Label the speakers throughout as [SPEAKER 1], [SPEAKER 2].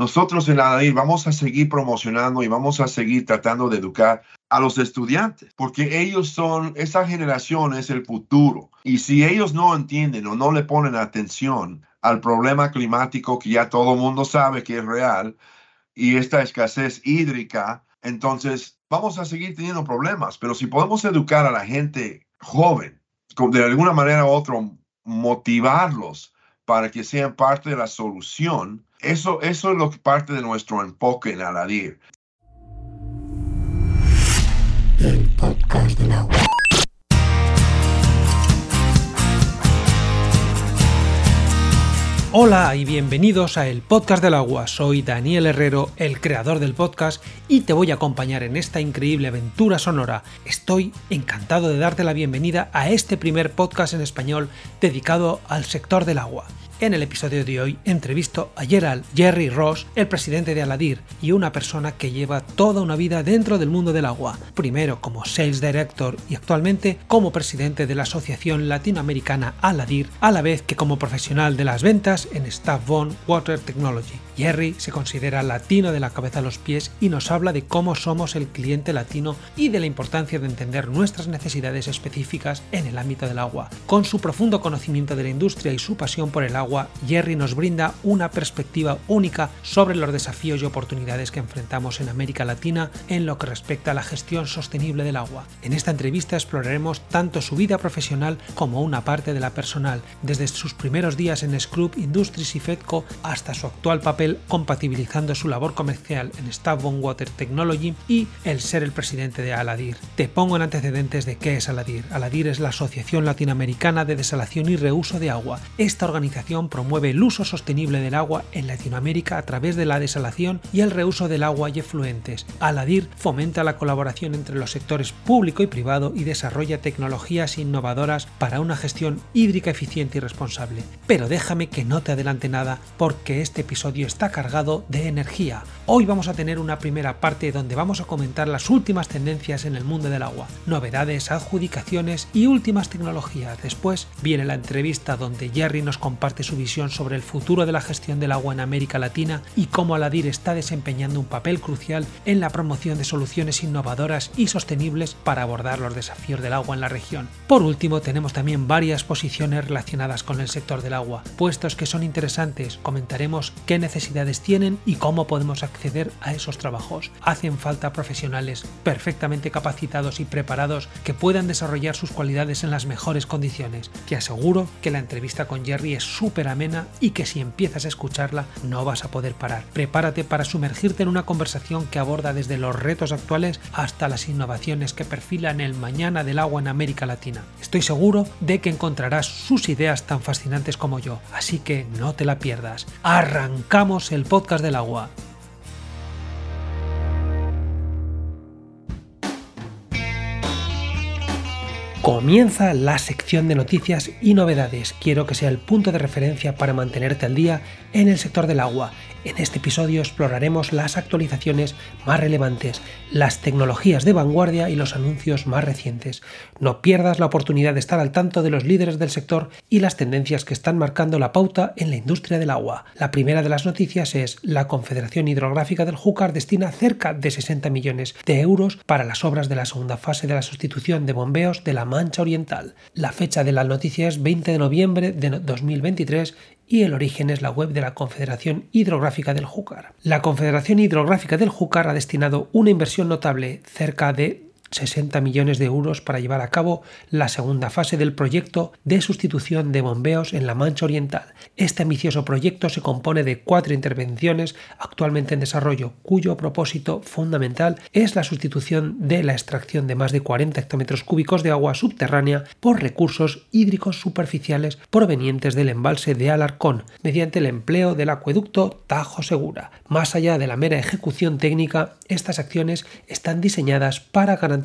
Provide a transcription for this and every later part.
[SPEAKER 1] nosotros en Aladir vamos a seguir promocionando y vamos a seguir tratando de educar a los estudiantes, porque ellos son, esa generación es el futuro. Y si ellos no entienden o no le ponen atención al problema climático que ya todo el mundo sabe que es real y esta escasez hídrica, entonces vamos a seguir teniendo problemas. Pero si podemos educar a la gente joven, de alguna manera u otra, motivarlos para que sean parte de la solución, eso, eso es lo que parte de nuestro enfoque en Aladir. El podcast del agua.
[SPEAKER 2] Hola y bienvenidos a el Podcast del Agua. Soy Daniel Herrero, el creador del podcast, y te voy a acompañar en esta increíble aventura sonora. Estoy encantado de darte la bienvenida a este primer podcast en español dedicado al sector del agua. En el episodio de hoy entrevisto a Gerald Jerry Ross, el presidente de Aladir y una persona que lleva toda una vida dentro del mundo del agua, primero como Sales Director y actualmente como presidente de la Asociación Latinoamericana Aladir, a la vez que como profesional de las ventas en Staff Water Technology. Jerry se considera latino de la cabeza a los pies y nos habla de cómo somos el cliente latino y de la importancia de entender nuestras necesidades específicas en el ámbito del agua. Con su profundo conocimiento de la industria y su pasión por el agua, Jerry nos brinda una perspectiva única sobre los desafíos y oportunidades que enfrentamos en América Latina en lo que respecta a la gestión sostenible del agua. En esta entrevista exploraremos tanto su vida profesional como una parte de la personal, desde sus primeros días en Scrub Industries y Fedco hasta su actual papel compatibilizando su labor comercial en Stavon Water Technology y el ser el presidente de Aladir. Te pongo en antecedentes de qué es Aladir. Aladir es la Asociación Latinoamericana de Desalación y Reuso de Agua. Esta organización promueve el uso sostenible del agua en Latinoamérica a través de la desalación y el reuso del agua y efluentes. Aladir fomenta la colaboración entre los sectores público y privado y desarrolla tecnologías innovadoras para una gestión hídrica eficiente y responsable. Pero déjame que no te adelante nada porque este episodio está cargado de energía. Hoy vamos a tener una primera parte donde vamos a comentar las últimas tendencias en el mundo del agua, novedades, adjudicaciones y últimas tecnologías. Después viene la entrevista donde Jerry nos comparte su visión sobre el futuro de la gestión del agua en América Latina y cómo Aladir está desempeñando un papel crucial en la promoción de soluciones innovadoras y sostenibles para abordar los desafíos del agua en la región. Por último, tenemos también varias posiciones relacionadas con el sector del agua, puestos que son interesantes. Comentaremos qué necesitamos tienen y cómo podemos acceder a esos trabajos. Hacen falta profesionales perfectamente capacitados y preparados que puedan desarrollar sus cualidades en las mejores condiciones. Te aseguro que la entrevista con Jerry es súper amena y que si empiezas a escucharla no vas a poder parar. Prepárate para sumergirte en una conversación que aborda desde los retos actuales hasta las innovaciones que perfilan el mañana del agua en América Latina. Estoy seguro de que encontrarás sus ideas tan fascinantes como yo, así que no te la pierdas. ¡Arrancamos! El podcast del agua. Comienza la sección de noticias y novedades. Quiero que sea el punto de referencia para mantenerte al día en el sector del agua. En este episodio exploraremos las actualizaciones más relevantes, las tecnologías de vanguardia y los anuncios más recientes. No pierdas la oportunidad de estar al tanto de los líderes del sector y las tendencias que están marcando la pauta en la industria del agua. La primera de las noticias es la Confederación Hidrográfica del Júcar destina cerca de 60 millones de euros para las obras de la segunda fase de la sustitución de bombeos de la Mancha Oriental. La fecha de la noticia es 20 de noviembre de 2023 y el origen es la web de la Confederación Hidrográfica del Júcar. La Confederación Hidrográfica del Júcar ha destinado una inversión notable, cerca de 60 millones de euros para llevar a cabo la segunda fase del proyecto de sustitución de bombeos en la Mancha Oriental. Este ambicioso proyecto se compone de cuatro intervenciones actualmente en desarrollo, cuyo propósito fundamental es la sustitución de la extracción de más de 40 hectómetros cúbicos de agua subterránea por recursos hídricos superficiales provenientes del embalse de Alarcón, mediante el empleo del acueducto Tajo Segura. Más allá de la mera ejecución técnica, estas acciones están diseñadas para garantizar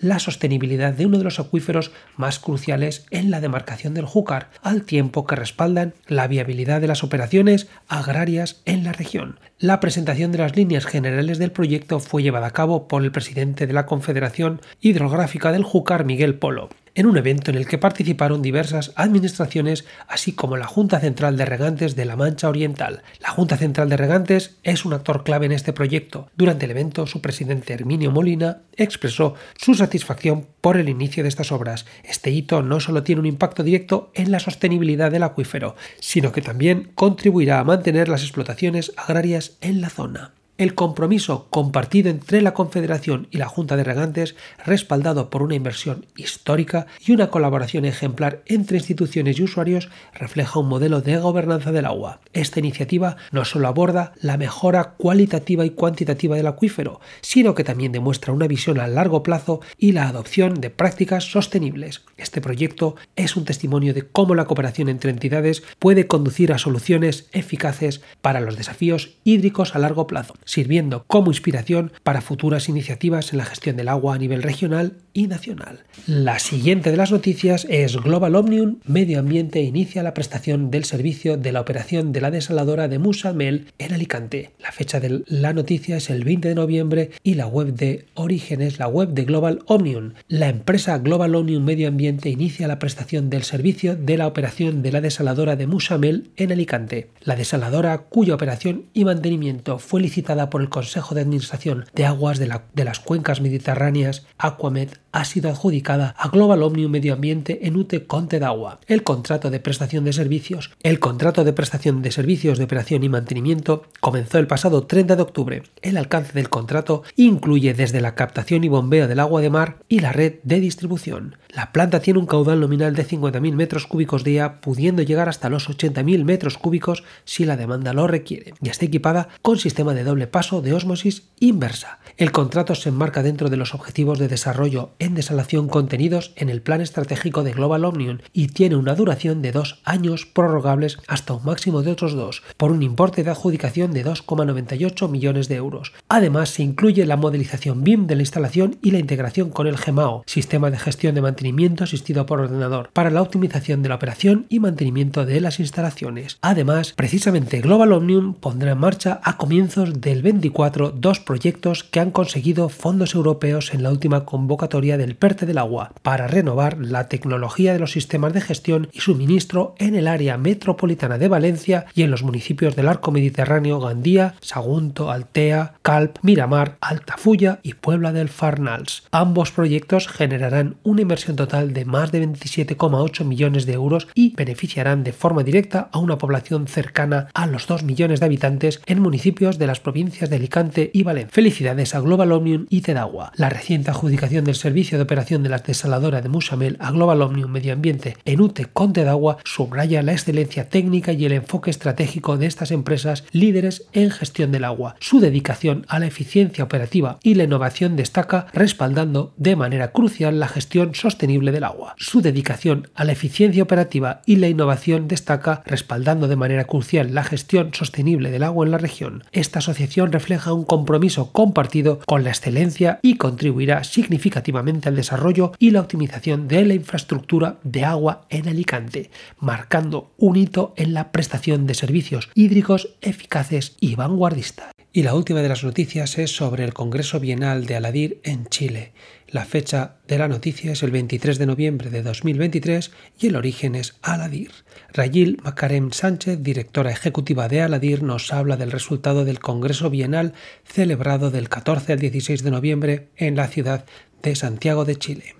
[SPEAKER 2] la sostenibilidad de uno de los acuíferos más cruciales en la demarcación del Júcar, al tiempo que respaldan la viabilidad de las operaciones agrarias en la región. La presentación de las líneas generales del proyecto fue llevada a cabo por el presidente de la Confederación Hidrográfica del Júcar, Miguel Polo. En un evento en el que participaron diversas administraciones, así como la Junta Central de Regantes de la Mancha Oriental. La Junta Central de Regantes es un actor clave en este proyecto. Durante el evento, su presidente Herminio Molina expresó su satisfacción por el inicio de estas obras. Este hito no solo tiene un impacto directo en la sostenibilidad del acuífero, sino que también contribuirá a mantener las explotaciones agrarias en la zona el compromiso compartido entre la Confederación y la Junta de Regantes, respaldado por una inversión histórica y una colaboración ejemplar entre instituciones y usuarios, refleja un modelo de gobernanza del agua. Esta iniciativa no solo aborda la mejora cualitativa y cuantitativa del acuífero, sino que también demuestra una visión a largo plazo y la adopción de prácticas sostenibles. Este proyecto es un testimonio de cómo la cooperación entre entidades puede conducir a soluciones eficaces para los desafíos hídricos a largo plazo sirviendo como inspiración para futuras iniciativas en la gestión del agua a nivel regional y nacional. La siguiente de las noticias es Global Omnium Medio Ambiente inicia la prestación del servicio de la operación de la desaladora de Musamel en Alicante. La fecha de la noticia es el 20 de noviembre y la web de Origen es la web de Global Omnium. La empresa Global Omnium Medio Ambiente inicia la prestación del servicio de la operación de la desaladora de Musamel en Alicante. La desaladora cuya operación y mantenimiento fue licitada por el Consejo de Administración de Aguas de, las Cuencas Mediterráneas, Aquamed, ha sido adjudicada a Global Omnium Medio Ambiente en UTE Conte d'Agua. El contrato de prestación de servicios. El contrato de prestación de servicios de operación y mantenimiento comenzó el pasado 30 de octubre. El alcance del contrato incluye desde la captación y bombeo del agua de mar y la red de distribución. La planta tiene un caudal nominal de 50.000 metros cúbicos día, pudiendo llegar hasta los 80.000 metros cúbicos si la demanda lo requiere, y está equipada con sistema de doble paso de osmosis inversa. El contrato se enmarca dentro de los objetivos de desarrollo en desalación contenidos en el Plan Estratégico de Global Omnium y tiene una duración de dos años prorrogables hasta un máximo de otros dos, por un importe de adjudicación de 2,98 millones de euros. Además, se incluye la modelización BIM de la instalación y la integración con el GEMAO, Sistema de Gestión de Mantenimiento Asistido por Ordenador, para la optimización de la operación y mantenimiento de las instalaciones. Además, precisamente Global Omnium pondrá en marcha a comienzos del 24 dos proyectos que han conseguido fondos europeos en la última convocatoria del PERTE del agua para renovar la tecnología de los sistemas de gestión y suministro en el área metropolitana de Valencia y en los municipios del arco mediterráneo Gandía, Sagunto, Altea, Calp, Miramar, Altafulla y Puebla del Farnals. Ambos proyectos generarán una inversión total de más de 27,8 millones de euros y beneficiarán de forma directa a una población cercana a los 2 millones de habitantes en municipios de las provincias de Alicante y Valencia. Felicidades a Global Omnium y Tedagua. La reciente adjudicación del servicio de operación de la desaladora de Musamel a Global Omnium Medio Ambiente en UTE con Tedagua subraya la excelencia técnica y el enfoque estratégico de estas empresas líderes en gestión del agua. Su dedicación a la eficiencia operativa y la innovación destaca respaldando de manera crucial la gestión sostenible del agua. Su dedicación a la eficiencia operativa y la innovación destaca respaldando de manera crucial la gestión sostenible del agua en la región. Esta asociación refleja un compromiso compartido con la excelencia y contribuirá significativamente al desarrollo y la optimización de la infraestructura de agua en Alicante, marcando un hito en la prestación de servicios hídricos eficaces y vanguardistas. Y la última de las noticias es sobre el Congreso Bienal de Aladir en Chile. La fecha de la noticia es el 23 de noviembre de 2023 y el origen es Aladir. Rayil Macarem Sánchez, directora ejecutiva de Aladir, nos habla del resultado del Congreso Bienal celebrado del 14 al 16 de noviembre en la ciudad de Santiago de Chile.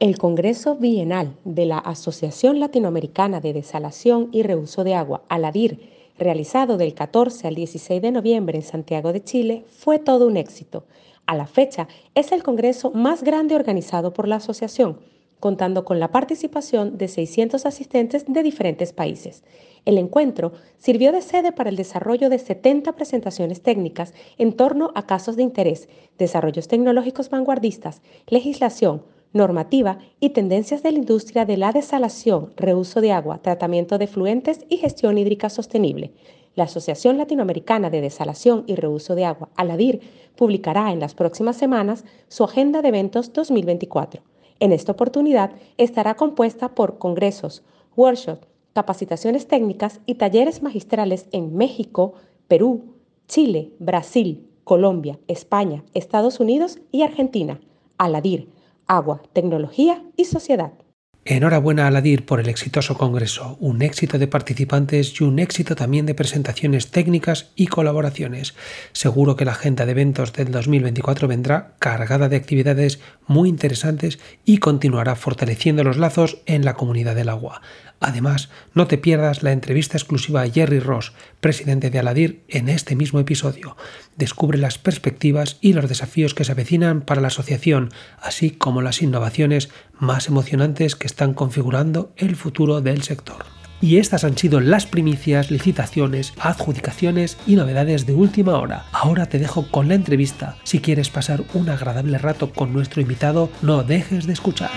[SPEAKER 3] El Congreso Bienal de la Asociación Latinoamericana de Desalación y Reuso de Agua, Aladir, realizado del 14 al 16 de noviembre en Santiago de Chile, fue todo un éxito. A la fecha, es el congreso más grande organizado por la asociación, contando con la participación de 600 asistentes de diferentes países. El encuentro sirvió de sede para el desarrollo de 70 presentaciones técnicas en torno a casos de interés, desarrollos tecnológicos vanguardistas, legislación, normativa y tendencias de la industria de la desalación, reuso de agua, tratamiento de fluentes y gestión hídrica sostenible. La Asociación Latinoamericana de Desalación y Reuso de Agua, ALADIR, publicará en las próximas semanas su agenda de eventos 2024. En esta oportunidad estará compuesta por congresos, workshops, capacitaciones técnicas y talleres magistrales en México, Perú, Chile, Brasil, Colombia, España, Estados Unidos y Argentina. ALADIR agua, tecnología y sociedad.
[SPEAKER 2] Enhorabuena a Aladir por el exitoso congreso, un éxito de participantes y un éxito también de presentaciones técnicas y colaboraciones. Seguro que la agenda de eventos del 2024 vendrá cargada de actividades muy interesantes y continuará fortaleciendo los lazos en la comunidad del agua. Además, no te pierdas la entrevista exclusiva a Jerry Ross, presidente de Aladir, en este mismo episodio. Descubre las perspectivas y los desafíos que se avecinan para la asociación, así como las innovaciones más emocionantes que están configurando el futuro del sector. Y estas han sido las primicias, licitaciones, adjudicaciones y novedades de última hora. Ahora te dejo con la entrevista. Si quieres pasar un agradable rato con nuestro invitado, no dejes de escuchar.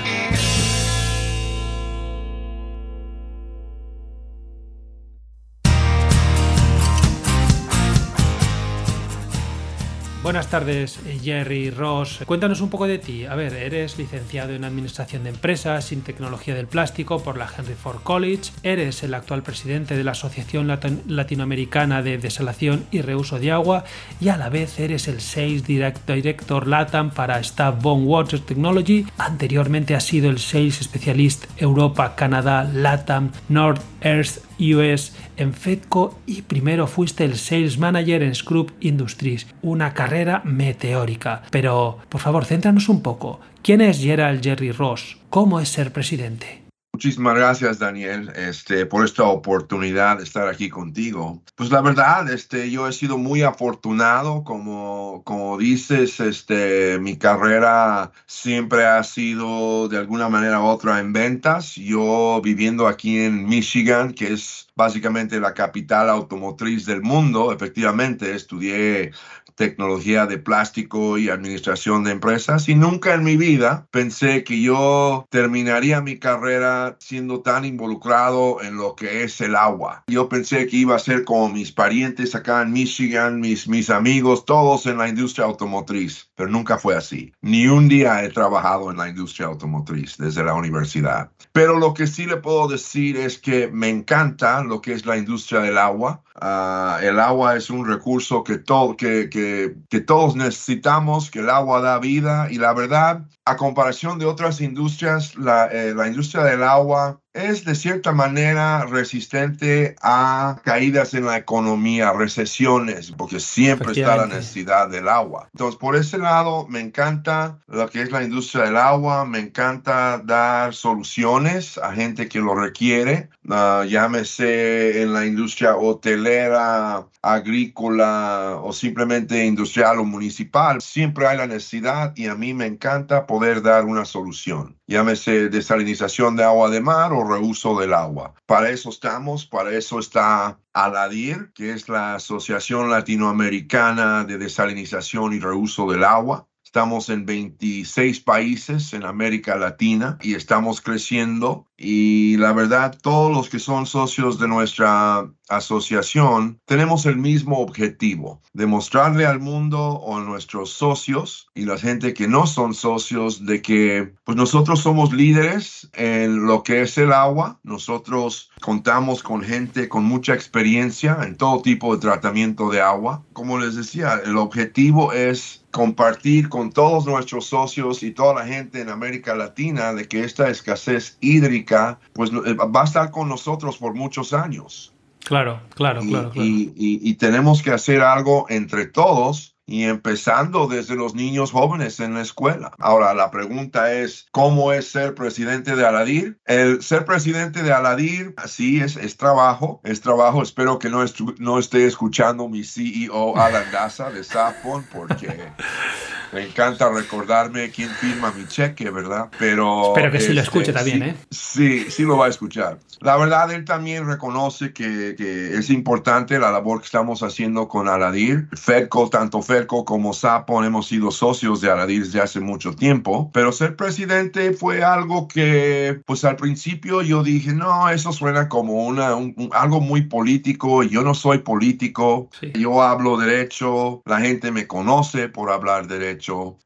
[SPEAKER 2] Buenas tardes, Jerry Ross. Cuéntanos un poco de ti. A ver, eres licenciado en Administración de Empresas sin Tecnología del Plástico por la Henry Ford College. Eres el actual presidente de la Asociación Latinoamericana de Desalación y Reuso de Agua y a la vez eres el Sales Director LATAM para Staff Bone Water Technology. Anteriormente has sido el Sales Specialist Europa, Canadá, LATAM, North Earth US en Fedco y primero fuiste el Sales Manager en Scrub Industries, una carrera meteórica. Pero, por favor, céntranos un poco. ¿Quién es Gerald Jerry Ross? ¿Cómo es ser presidente?
[SPEAKER 1] Muchísimas gracias, Daniel, este, por esta oportunidad de estar aquí contigo. Pues la verdad, este, yo he sido muy afortunado, como, como dices, este, mi carrera siempre ha sido de alguna manera u otra en ventas. Yo viviendo aquí en Michigan, que es básicamente la capital automotriz del mundo, efectivamente estudié tecnología de plástico y administración de empresas y nunca en mi vida pensé que yo terminaría mi carrera siendo tan involucrado en lo que es el agua. Yo pensé que iba a ser como mis parientes acá en Michigan, mis, mis amigos, todos en la industria automotriz, pero nunca fue así. Ni un día he trabajado en la industria automotriz desde la universidad. Pero lo que sí le puedo decir es que me encanta lo que es la industria del agua. Uh, el agua es un recurso que, to que, que, que, todos necesitamos, que el agua da vida y la verdad, a comparación de otras industrias, la, eh, la industria del agua es de cierta manera resistente a caídas en la economía, recesiones, porque siempre está la necesidad del agua. Entonces, por ese lado, me encanta lo que es la industria del agua, me encanta dar soluciones a gente que lo requiere, uh, llámese en la industria hotelera, agrícola o simplemente industrial o municipal. Siempre hay la necesidad y a mí me encanta poder dar una solución llámese desalinización de agua de mar o reuso del agua. Para eso estamos, para eso está ALADIR, que es la Asociación Latinoamericana de Desalinización y Reuso del Agua. Estamos en 26 países en América Latina y estamos creciendo y la verdad, todos los que son socios de nuestra asociación tenemos el mismo objetivo, demostrarle al mundo o a nuestros socios y la gente que no son socios de que pues nosotros somos líderes en lo que es el agua, nosotros contamos con gente con mucha experiencia en todo tipo de tratamiento de agua. Como les decía, el objetivo es compartir con todos nuestros socios y toda la gente en América Latina de que esta escasez hídrica pues eh, va a estar con nosotros por muchos años.
[SPEAKER 2] Claro, claro, claro.
[SPEAKER 1] Y, tenemos que hacer algo entre todos y empezando desde los niños jóvenes en la escuela. Ahora, la pregunta es, ¿cómo es ser presidente de Aladir? El ser presidente de Aladir, sí, es, es trabajo, es trabajo. Espero que no, no esté escuchando mi CEO Alan Daza de Safon, porque me encanta recordarme quién firma mi cheque, ¿verdad? Pero...
[SPEAKER 2] Espero que sí lo escuche este, también, ¿eh?
[SPEAKER 1] Sí, sí lo va a escuchar. La verdad, él también reconoce que, es importante la labor que estamos haciendo con Aladir. Ferco, tanto Como Sapon hemos sido socios de Aladir desde hace mucho tiempo, pero ser presidente fue algo que, pues al principio yo dije, no, eso suena como una, algo muy político, yo no soy político, yo hablo derecho, la gente me conoce por hablar derecho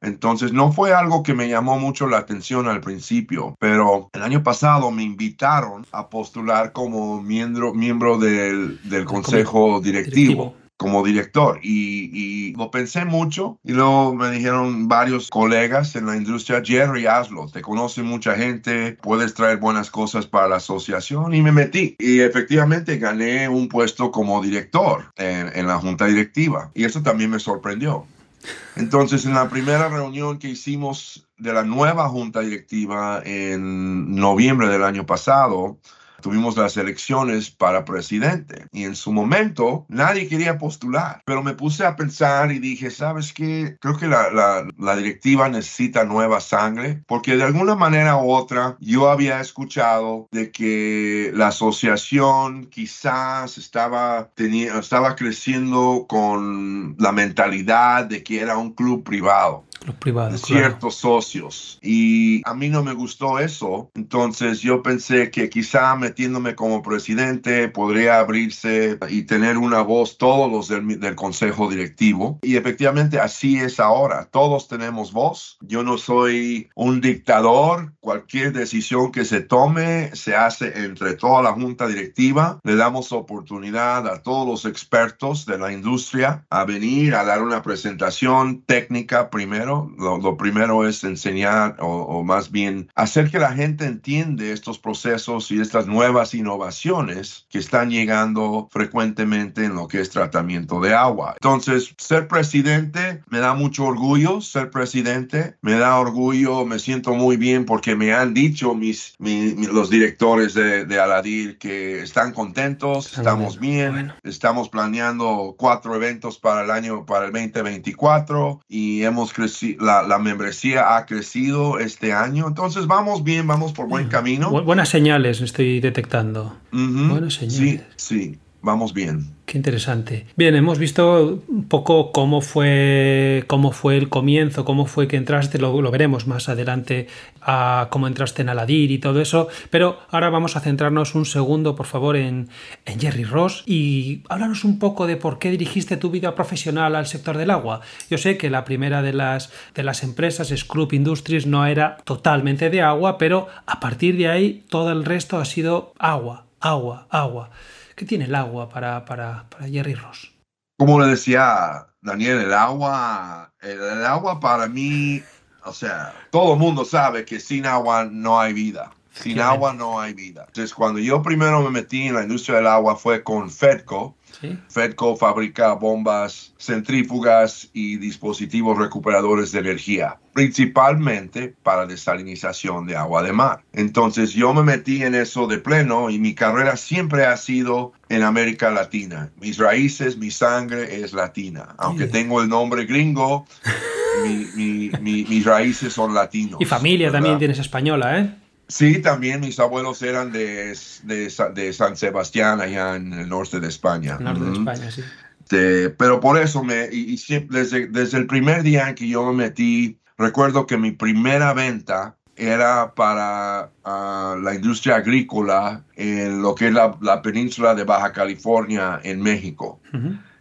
[SPEAKER 1] entonces no fue algo que me llamó mucho la atención al principio, pero el año pasado me invitaron a postular como miembro, miembro del, del consejo directivo. Como director. Y, lo pensé mucho y luego me dijeron varios colegas en la industria, Jerry, hazlo, te conoce mucha gente, puedes traer buenas cosas para la asociación y me metí. Y efectivamente gané un puesto como director en, en la junta directiva. Y eso también me sorprendió. Entonces, en la primera reunión que hicimos de la nueva junta directiva en noviembre del año pasado, tuvimos las elecciones para presidente y en su momento nadie quería postular, pero me puse a pensar y dije, ¿sabes qué? Creo que la, la, directiva necesita nueva sangre porque de alguna manera u otra yo había escuchado de que la asociación quizás estaba, tenía, estaba creciendo con la mentalidad de que era un club privado
[SPEAKER 2] los privados.
[SPEAKER 1] Ciertos socios. Y a mí no me gustó eso. Entonces yo pensé que quizá metiéndome como presidente podría abrirse y tener una voz todos los del, del consejo directivo. Y efectivamente así es ahora. Todos tenemos voz. Yo no soy un dictador. Cualquier decisión que se tome se hace entre toda la junta directiva. Le damos oportunidad a todos los expertos de la industria a venir a dar una presentación técnica primero lo, primero es enseñar o, más bien hacer que la gente entiende estos procesos y estas nuevas innovaciones que están llegando frecuentemente en lo que es tratamiento de agua. Entonces, ser presidente me da mucho orgullo, ser presidente me da orgullo, me siento muy bien porque me han dicho mis, los directores de, de, Aladir que están contentos, estamos bien, estamos planeando cuatro eventos para el año, para el 2024 y hemos crecido la, membresía ha crecido este año. Entonces vamos bien, vamos por buen camino.
[SPEAKER 2] buenas señales estoy detectando.
[SPEAKER 1] Buenas señales. Sí, sí, vamos bien.
[SPEAKER 2] Qué interesante. Bien, hemos visto un poco cómo fue, cómo fue el comienzo, cómo fue que entraste, lo, veremos más adelante, a cómo entraste en Aladir y todo eso, pero ahora vamos a centrarnos un segundo, por favor, en, en Jerry Ross y háblanos un poco de por qué dirigiste tu vida profesional al sector del agua. Yo sé que la primera de las, de las empresas, Scrub Industries, no era totalmente de agua, pero a partir de ahí todo el resto ha sido agua, agua, agua. ¿Qué tiene el agua para, para, para Jerry Ross?
[SPEAKER 1] Como le decía Daniel, el agua, el, agua para mí, o sea, todo el mundo sabe que sin agua no hay vida. Sin agua no hay vida. Entonces, cuando yo primero me metí en la industria del agua fue con Fedco, Fedco fabrica bombas centrífugas y dispositivos recuperadores de energía, principalmente para desalinización de agua de mar. Entonces yo me metí en eso de pleno y mi carrera siempre ha sido en América Latina. Mis raíces, mi sangre es latina. Aunque tengo el nombre gringo, mis raíces son latinos.
[SPEAKER 2] Y familia también tienes española, ¿eh?
[SPEAKER 1] Sí, también mis abuelos eran de, de, San Sebastián, allá en el norte de España.
[SPEAKER 2] Norte de España, sí.
[SPEAKER 1] pero por eso, me, y, desde, desde el primer día en que yo me metí, recuerdo que mi primera venta era para ah, la industria agrícola en lo que es la, península de Baja California en México.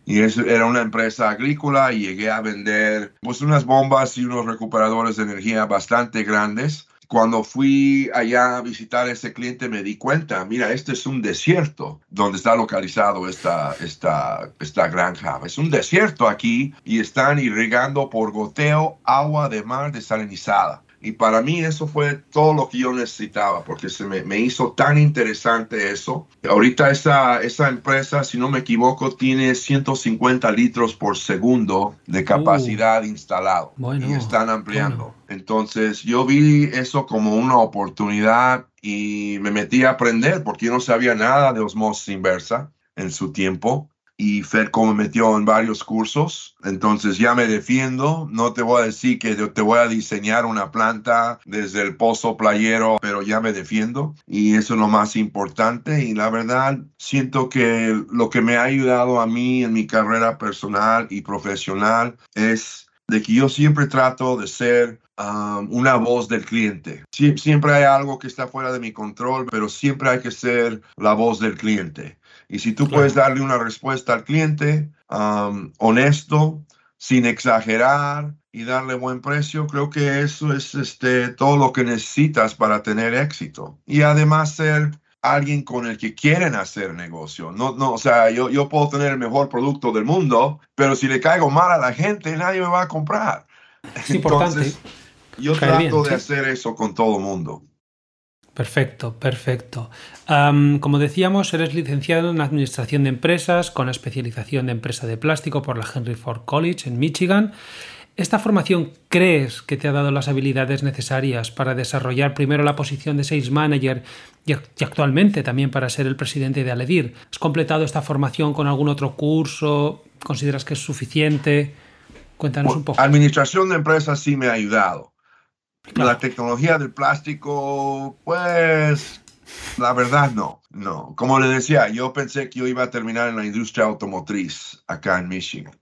[SPEAKER 1] Y eso era una empresa agrícola y llegué a vender pues unas bombas y unos recuperadores de energía bastante grandes cuando fui allá a visitar a ese cliente me di cuenta, mira, este es un desierto donde está localizado esta, esta, esta granja. Es un desierto aquí y están irrigando por goteo agua de mar desalinizada. Y para mí eso fue todo lo que yo necesitaba, porque se me, me, hizo tan interesante eso. Ahorita esa, esa empresa, si no me equivoco, tiene 150 litros por segundo de capacidad uh. instalado. y están ampliando. Entonces yo vi eso como una oportunidad y me metí a aprender, porque yo no sabía nada de osmosis inversa en su tiempo y Fedco me metió en varios cursos, entonces ya me defiendo, no te voy a decir que te voy a diseñar una planta desde el pozo playero, pero ya me defiendo y eso es lo más importante y la verdad siento que lo que me ha ayudado a mí en mi carrera personal y profesional es de que yo siempre trato de ser um, una voz del cliente. siempre hay algo que está fuera de mi control, pero siempre hay que ser la voz del cliente. Y si tú puedes darle una respuesta al cliente um, honesto, sin exagerar y darle buen precio, creo que eso es este, todo lo que necesitas para tener éxito. Y además ser alguien con el que quieren hacer negocio. No, no, o sea, yo, yo puedo tener el mejor producto del mundo, pero si le caigo mal a la gente, nadie me va a comprar.
[SPEAKER 4] Es importante.
[SPEAKER 1] yo trato de hacer eso con todo el mundo.
[SPEAKER 4] Perfecto, perfecto. como decíamos, eres licenciado en Administración de Empresas con especialización de Empresa de Plástico por la Henry Ford College en Michigan. ¿Esta formación crees que te ha dado las habilidades necesarias para desarrollar primero la posición de Sales Manager y, actualmente también para ser el presidente de Aledir? ¿Has completado esta formación con algún otro curso? ¿Consideras que es suficiente? Cuéntanos un poco.
[SPEAKER 1] Administración de empresas sí me ha ayudado. La tecnología del plástico, pues, la verdad no, no. Como le decía, yo pensé que yo iba a terminar en la industria automotriz acá en Michigan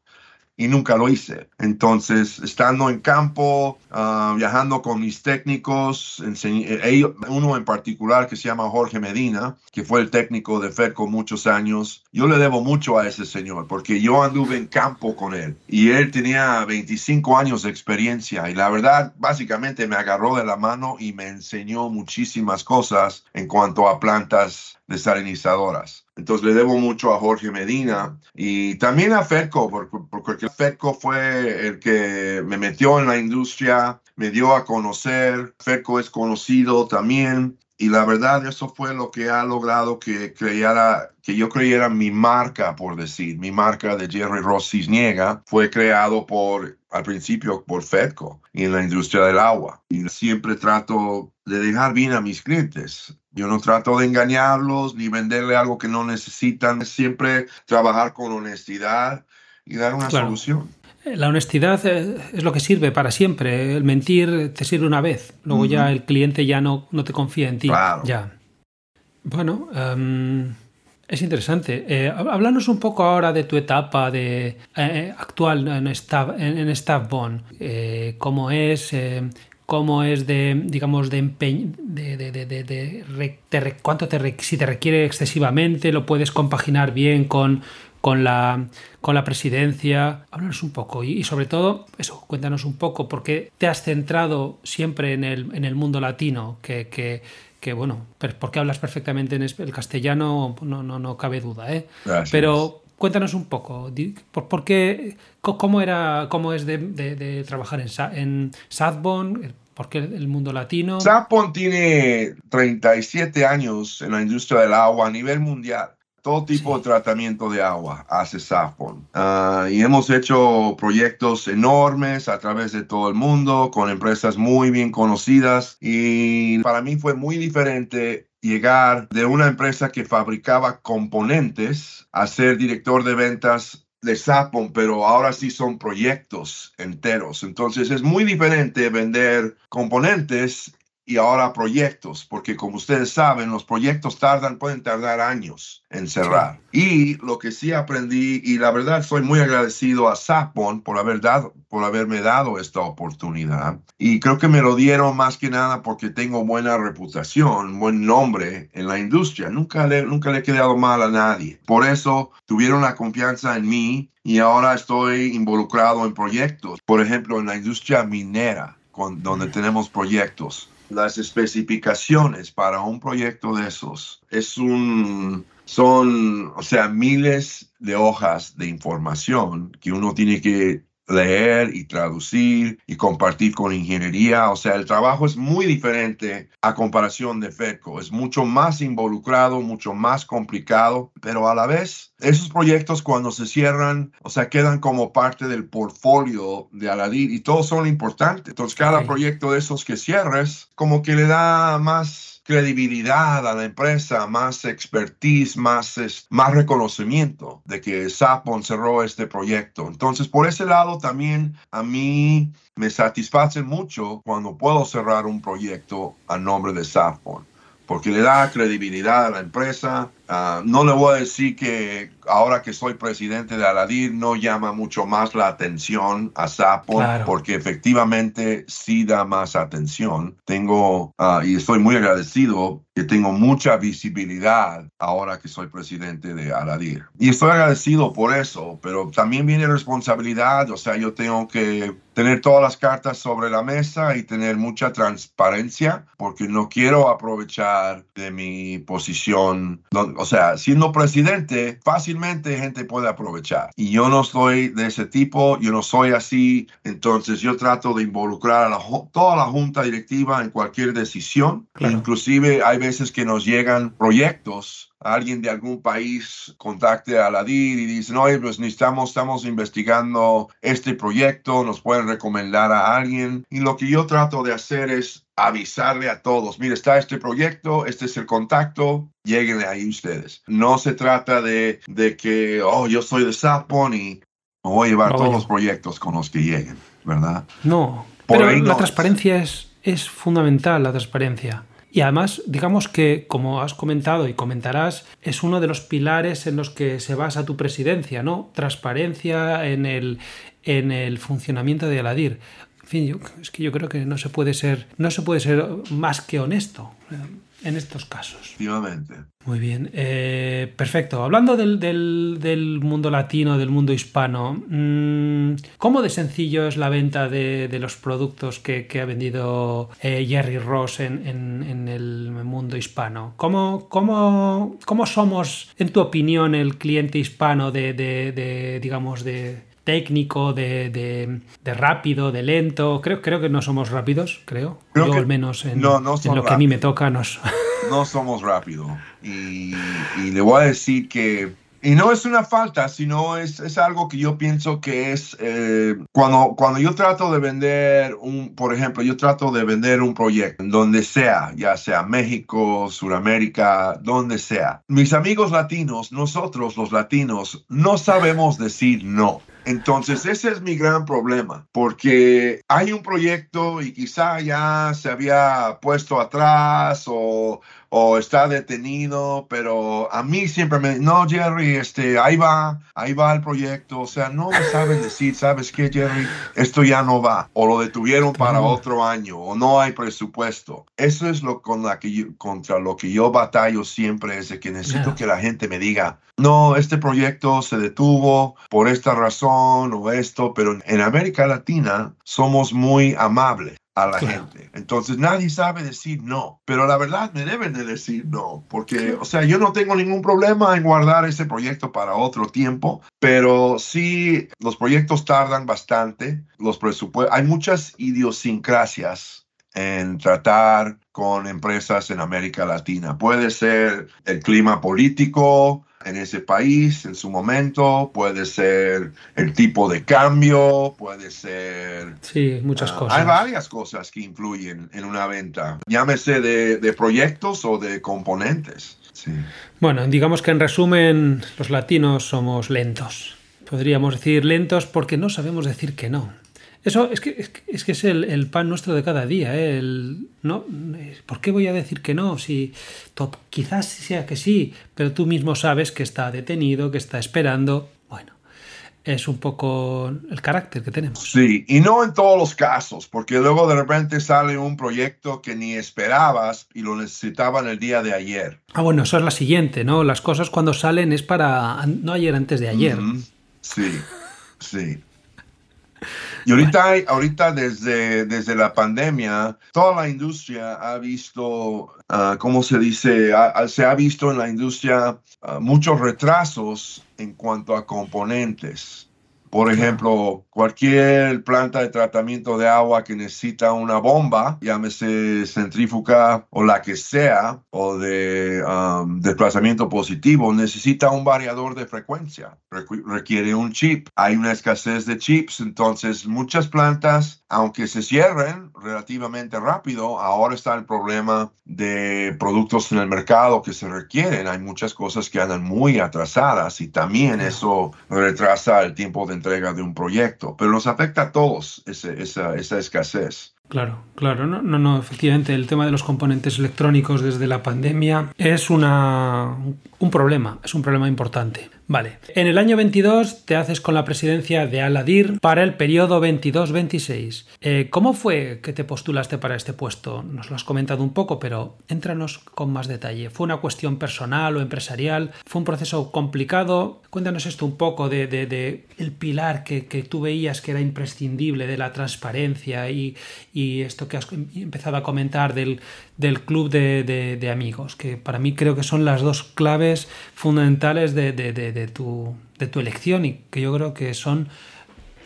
[SPEAKER 1] y nunca lo hice. Entonces, estando en campo, ah, viajando con mis técnicos, eh, uno en particular que se llama Jorge Medina, que fue el técnico de FEDCO muchos años, yo le debo mucho a ese señor porque yo anduve en campo con él y él tenía 25 años de experiencia y la verdad, básicamente me agarró de la mano y me enseñó muchísimas cosas en cuanto a plantas desalinizadoras. Entonces le debo mucho a Jorge Medina y también a Ferco, porque, Ferco fue el que me metió en la industria, me dio a conocer. Ferco es conocido también y la verdad eso fue lo que ha logrado que creyera que yo creyera mi marca por decir mi marca de Jerry Ross Cisniega fue creado por al principio por Fedco y en la industria del agua y siempre trato de dejar bien a mis clientes yo no trato de engañarlos ni venderle algo que no necesitan siempre trabajar con honestidad y dar una solución
[SPEAKER 4] la honestidad es lo que sirve para siempre. El mentir te sirve una vez. Luego ya el cliente ya no, no te confía en ti. Ya. Bueno, em, es interesante. Eh, háblanos un poco ahora de tu etapa de, eh, actual en Staff, en, Staff Bond. Eh, ¿Cómo es? Cómo es de, digamos, de empeño, de, de, de, de cuánto te, si te requiere excesivamente, lo puedes compaginar bien con, con la, con la presidencia. Háblanos un poco y, sobre todo, eso, cuéntanos un poco, porque te has centrado siempre en el, en el mundo latino, que, que, que bueno, porque hablas perfectamente en el castellano, no, no, no cabe duda, ¿eh? Pero cuéntanos un poco, ¿por, por qué, cómo, era, cómo es de, de, trabajar en, en Southbourne? ¿Por qué el mundo latino?
[SPEAKER 1] Southbourne tiene 37 años en la industria del agua a nivel mundial todo tipo de tratamiento de agua hace Safon. Ah, y hemos hecho proyectos enormes a través de todo el mundo con empresas muy bien conocidas y para mí fue muy diferente llegar de una empresa que fabricaba componentes a ser director de ventas de Sapon, pero ahora sí son proyectos enteros. Entonces es muy diferente vender componentes y ahora proyectos, porque como ustedes saben, los proyectos tardan, pueden tardar años en cerrar. Y lo que sí aprendí, y la verdad soy muy agradecido a Sapon por, haber dado, por haberme dado esta oportunidad. Y creo que me lo dieron más que nada porque tengo buena reputación, buen nombre en la industria. Nunca le, nunca le he quedado mal a nadie. Por eso tuvieron la confianza en mí y ahora estoy involucrado en proyectos. Por ejemplo, en la industria minera, donde tenemos proyectos las especificaciones para un proyecto de esos es un, son, o sea, miles de hojas de información que uno tiene que leer y traducir y compartir con ingeniería. O sea, el trabajo es muy diferente a comparación de FEDCO. Es mucho más involucrado, mucho más complicado, pero a la vez esos proyectos cuando se cierran, o sea, quedan como parte del portfolio de Aladir y todos son importantes. Entonces, cada proyecto de esos que cierres, como que le da más credibilidad a la empresa, más expertise, más, más reconocimiento de que Sapon cerró este proyecto. Entonces, por ese lado también a mí me satisface mucho cuando puedo cerrar un proyecto a nombre de Sapon, porque le da credibilidad a la empresa Ah, no le voy a decir que ahora que soy presidente de Aladir no llama mucho más la atención a Sapo porque efectivamente sí da más atención. Tengo ah, y estoy muy agradecido que tengo mucha visibilidad ahora que soy presidente de Aladir. Y estoy agradecido por eso, pero también viene responsabilidad, o sea, yo tengo que tener todas las cartas sobre la mesa y tener mucha transparencia porque no quiero aprovechar de mi posición. O sea, siendo presidente, fácilmente gente puede aprovechar. Y yo no soy de ese tipo, yo no soy así. Entonces yo trato de involucrar a toda la junta directiva en cualquier decisión. Inclusive hay veces que nos llegan proyectos alguien de algún país contacte a la DIR y dice, no, pues necesitamos, estamos investigando este proyecto, nos pueden recomendar a alguien. Y lo que yo trato de hacer es avisarle a todos, mire, está este proyecto, este es el contacto, lleguen ahí ustedes. No se trata de, de que, oh, yo soy de Sapon y voy a llevar todos los proyectos con los que lleguen, ¿verdad?
[SPEAKER 4] No, pero la transparencia es, es fundamental, la transparencia. Y además, digamos que, como has comentado y comentarás, es uno de los pilares en los que se basa tu presidencia, ¿no? Transparencia en el, en el funcionamiento de Aladir. En fin, es que yo creo que no se puede ser, no se puede ser más que honesto en estos casos.
[SPEAKER 1] Efectivamente.
[SPEAKER 4] Muy bien, eh, perfecto. Hablando del, del, mundo latino, del mundo hispano, mm, ¿cómo de sencillo es la venta de, de los productos que, que ha vendido eh, Jerry Ross en, en, en, el mundo hispano? ¿Cómo, cómo, ¿Cómo somos, en tu opinión, el cliente hispano de, de digamos, de, técnico, de, de, rápido, de lento. Creo, creo que no somos rápidos, creo. Yo al menos en, lo que a mí me toca nos...
[SPEAKER 1] no somos rápidos. Y, le voy a decir que y no es una falta, sino es, es algo que yo pienso que es eh, cuando, cuando yo trato de vender un, por ejemplo, yo trato de vender un proyecto donde sea, ya sea México, Sudamérica, donde sea. Mis amigos latinos, nosotros los latinos, no sabemos decir no. Entonces, ese es mi gran problema, porque hay un proyecto y quizá ya se había puesto atrás o, o está detenido, pero a mí siempre me, no, Jerry, este, ahí va, ahí va el proyecto, o sea, no me saben decir, ¿sabes qué, Jerry? Esto ya no va, o lo detuvieron para otro año, o no hay presupuesto. Eso es lo con la que contra lo que yo batallo siempre, es de que necesito que la gente me diga, no, este proyecto se detuvo por esta razón o esto, pero en América Latina somos muy amables a la gente. Entonces nadie sabe decir no, pero la verdad me deben de decir no, porque, o sea, yo no tengo ningún problema en guardar ese proyecto para otro tiempo, pero sí, los proyectos tardan bastante, los presupuestos, hay muchas idiosincrasias en tratar con empresas en América Latina. Puede ser el clima político, en ese país en su momento, puede ser el tipo de cambio, puede ser...
[SPEAKER 4] Sí, muchas ah, cosas.
[SPEAKER 1] Hay varias cosas que influyen en una venta, llámese de, de proyectos o de componentes. Sí.
[SPEAKER 4] Bueno, digamos que en resumen, los latinos somos lentos. Podríamos decir lentos porque no sabemos decir que no. Eso es que es, que es, el, pan nuestro de cada día. ¿eh? El, ¿no? ¿Por qué voy a decir que no? Si quizás sea que sí, pero tú mismo sabes que está detenido, que está esperando. Bueno, es un poco el carácter que tenemos.
[SPEAKER 1] Sí, y no en todos los casos, porque luego de repente sale un proyecto que ni esperabas y lo necesitaban el día de ayer.
[SPEAKER 4] Ah, bueno, eso es la siguiente, ¿no? Las cosas cuando salen es para no ayer antes de ayer.
[SPEAKER 1] Sí, sí. Y ahorita, ahorita desde, desde la pandemia, toda la industria ha visto, uh, ¿cómo se dice? se ha visto en la industria ah, muchos retrasos en cuanto a componentes. Por ejemplo, cualquier planta de tratamiento de agua que necesita una bomba, llámese centrífuga o la que sea, o de um, desplazamiento positivo, necesita un variador de frecuencia. requiere un chip. Hay una escasez de chips, entonces muchas plantas, aunque se cierren relativamente rápido, ahora está el problema de productos en el mercado que se requieren. Hay muchas cosas que andan muy atrasadas y también eso retrasa el tiempo de entrega de un proyecto, pero nos afecta a todos esa, esa escasez.
[SPEAKER 4] Claro, claro, no, no, no, efectivamente, el tema de los componentes electrónicos desde la pandemia es una, un problema, es un problema importante. Vale, en el año 22 te haces con la presidencia de Aladir para el periodo 22-26. Eh, ¿Cómo fue que te postulaste para este puesto? Nos lo has comentado un poco, pero éntranos con más detalle. ¿Fue una cuestión personal o empresarial? ¿Fue un proceso complicado? Cuéntanos esto un poco de, de, el pilar que, que, tú veías que era imprescindible de la transparencia y, y esto que has empezado a comentar del, del club de, de, amigos, que para mí creo que son las dos claves fundamentales de, tu, de tu elección y que yo creo que son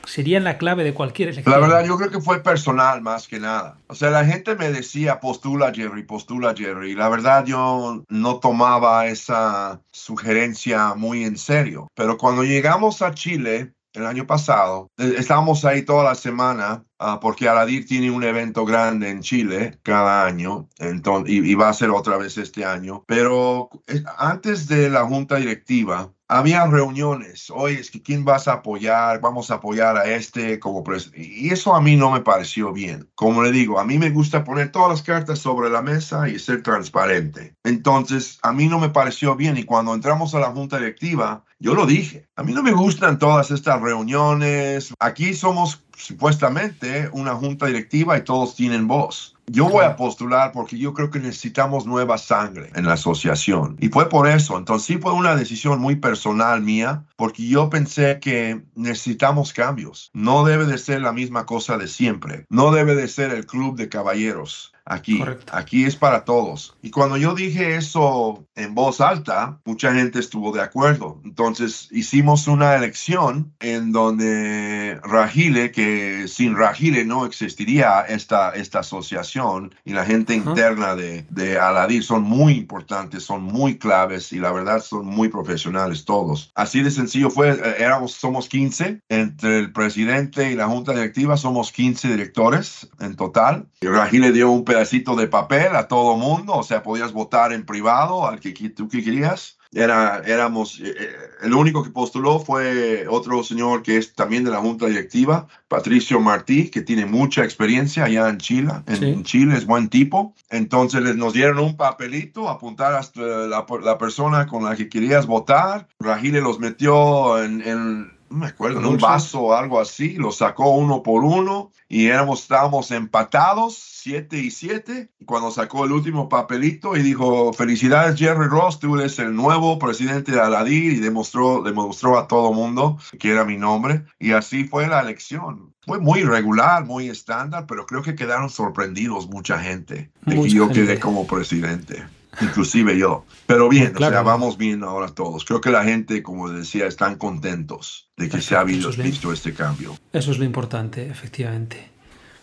[SPEAKER 4] serían la clave de cualquier elección.
[SPEAKER 1] La verdad, yo creo que fue personal más que nada. O sea, la gente me decía, postula Jerry, postula Jerry. La verdad, yo no tomaba esa sugerencia muy en serio. Pero cuando llegamos a Chile, el año pasado. Eh, estábamos ahí toda la semana uh, porque Aladir tiene un evento grande en Chile cada año entonces, y, y, va a ser otra vez este año. Pero eh, antes de la junta directiva, había reuniones, oye, es que quién vas a apoyar, vamos a apoyar a este como presidente. Y eso a mí no me pareció bien. Como le digo, a mí me gusta poner todas las cartas sobre la mesa y ser transparente. Entonces, a mí no me pareció bien y cuando entramos a la junta directiva, yo lo dije, a mí no me gustan todas estas reuniones. Aquí somos supuestamente una junta directiva y todos tienen voz. Yo voy a postular porque yo creo que necesitamos nueva sangre en la asociación. Y fue por eso. Entonces sí fue una decisión muy personal mía, porque yo pensé que necesitamos cambios. No debe de ser la misma cosa de siempre. No debe de ser el club de caballeros. Aquí, aquí es para todos. Y cuando yo dije eso en voz alta, mucha gente estuvo de acuerdo. Entonces hicimos una elección en donde Rajile, que sin Rajile no existiría esta, esta asociación y la gente interna de, de Aladir son muy importantes, son muy claves y la verdad son muy profesionales todos. Así de sencillo fue, eh, éramos, somos 15, entre el presidente y la junta directiva somos 15 directores en total. Y Rajile dio un pedacito de papel a todo mundo, o sea, podías votar en privado al que tú que querías. Era, éramos, eh, eh, el único que postuló fue otro señor que es también de la junta directiva, Patricio Martí, que tiene mucha experiencia allá en Chile, en, Chile es buen tipo. Entonces les nos dieron un papelito, apuntar hasta la, la persona con la que querías votar. Rajile los metió en, en no me acuerdo, en un vaso o algo así, lo sacó uno por uno y éramos, estábamos empatados, siete y siete. Y cuando sacó el último papelito y dijo, felicidades Jerry Ross, tú eres el nuevo presidente de Aladir y demostró, demostró a todo mundo que era mi nombre. Y así fue la elección. Fue muy regular, muy estándar, pero creo que quedaron sorprendidos mucha gente de que yo quedé como presidente inclusive yo. Pero bien, o sea, vamos bien ahora todos. Creo que la gente, como decía, están contentos de que se ha visto este cambio.
[SPEAKER 4] Eso es lo importante, efectivamente.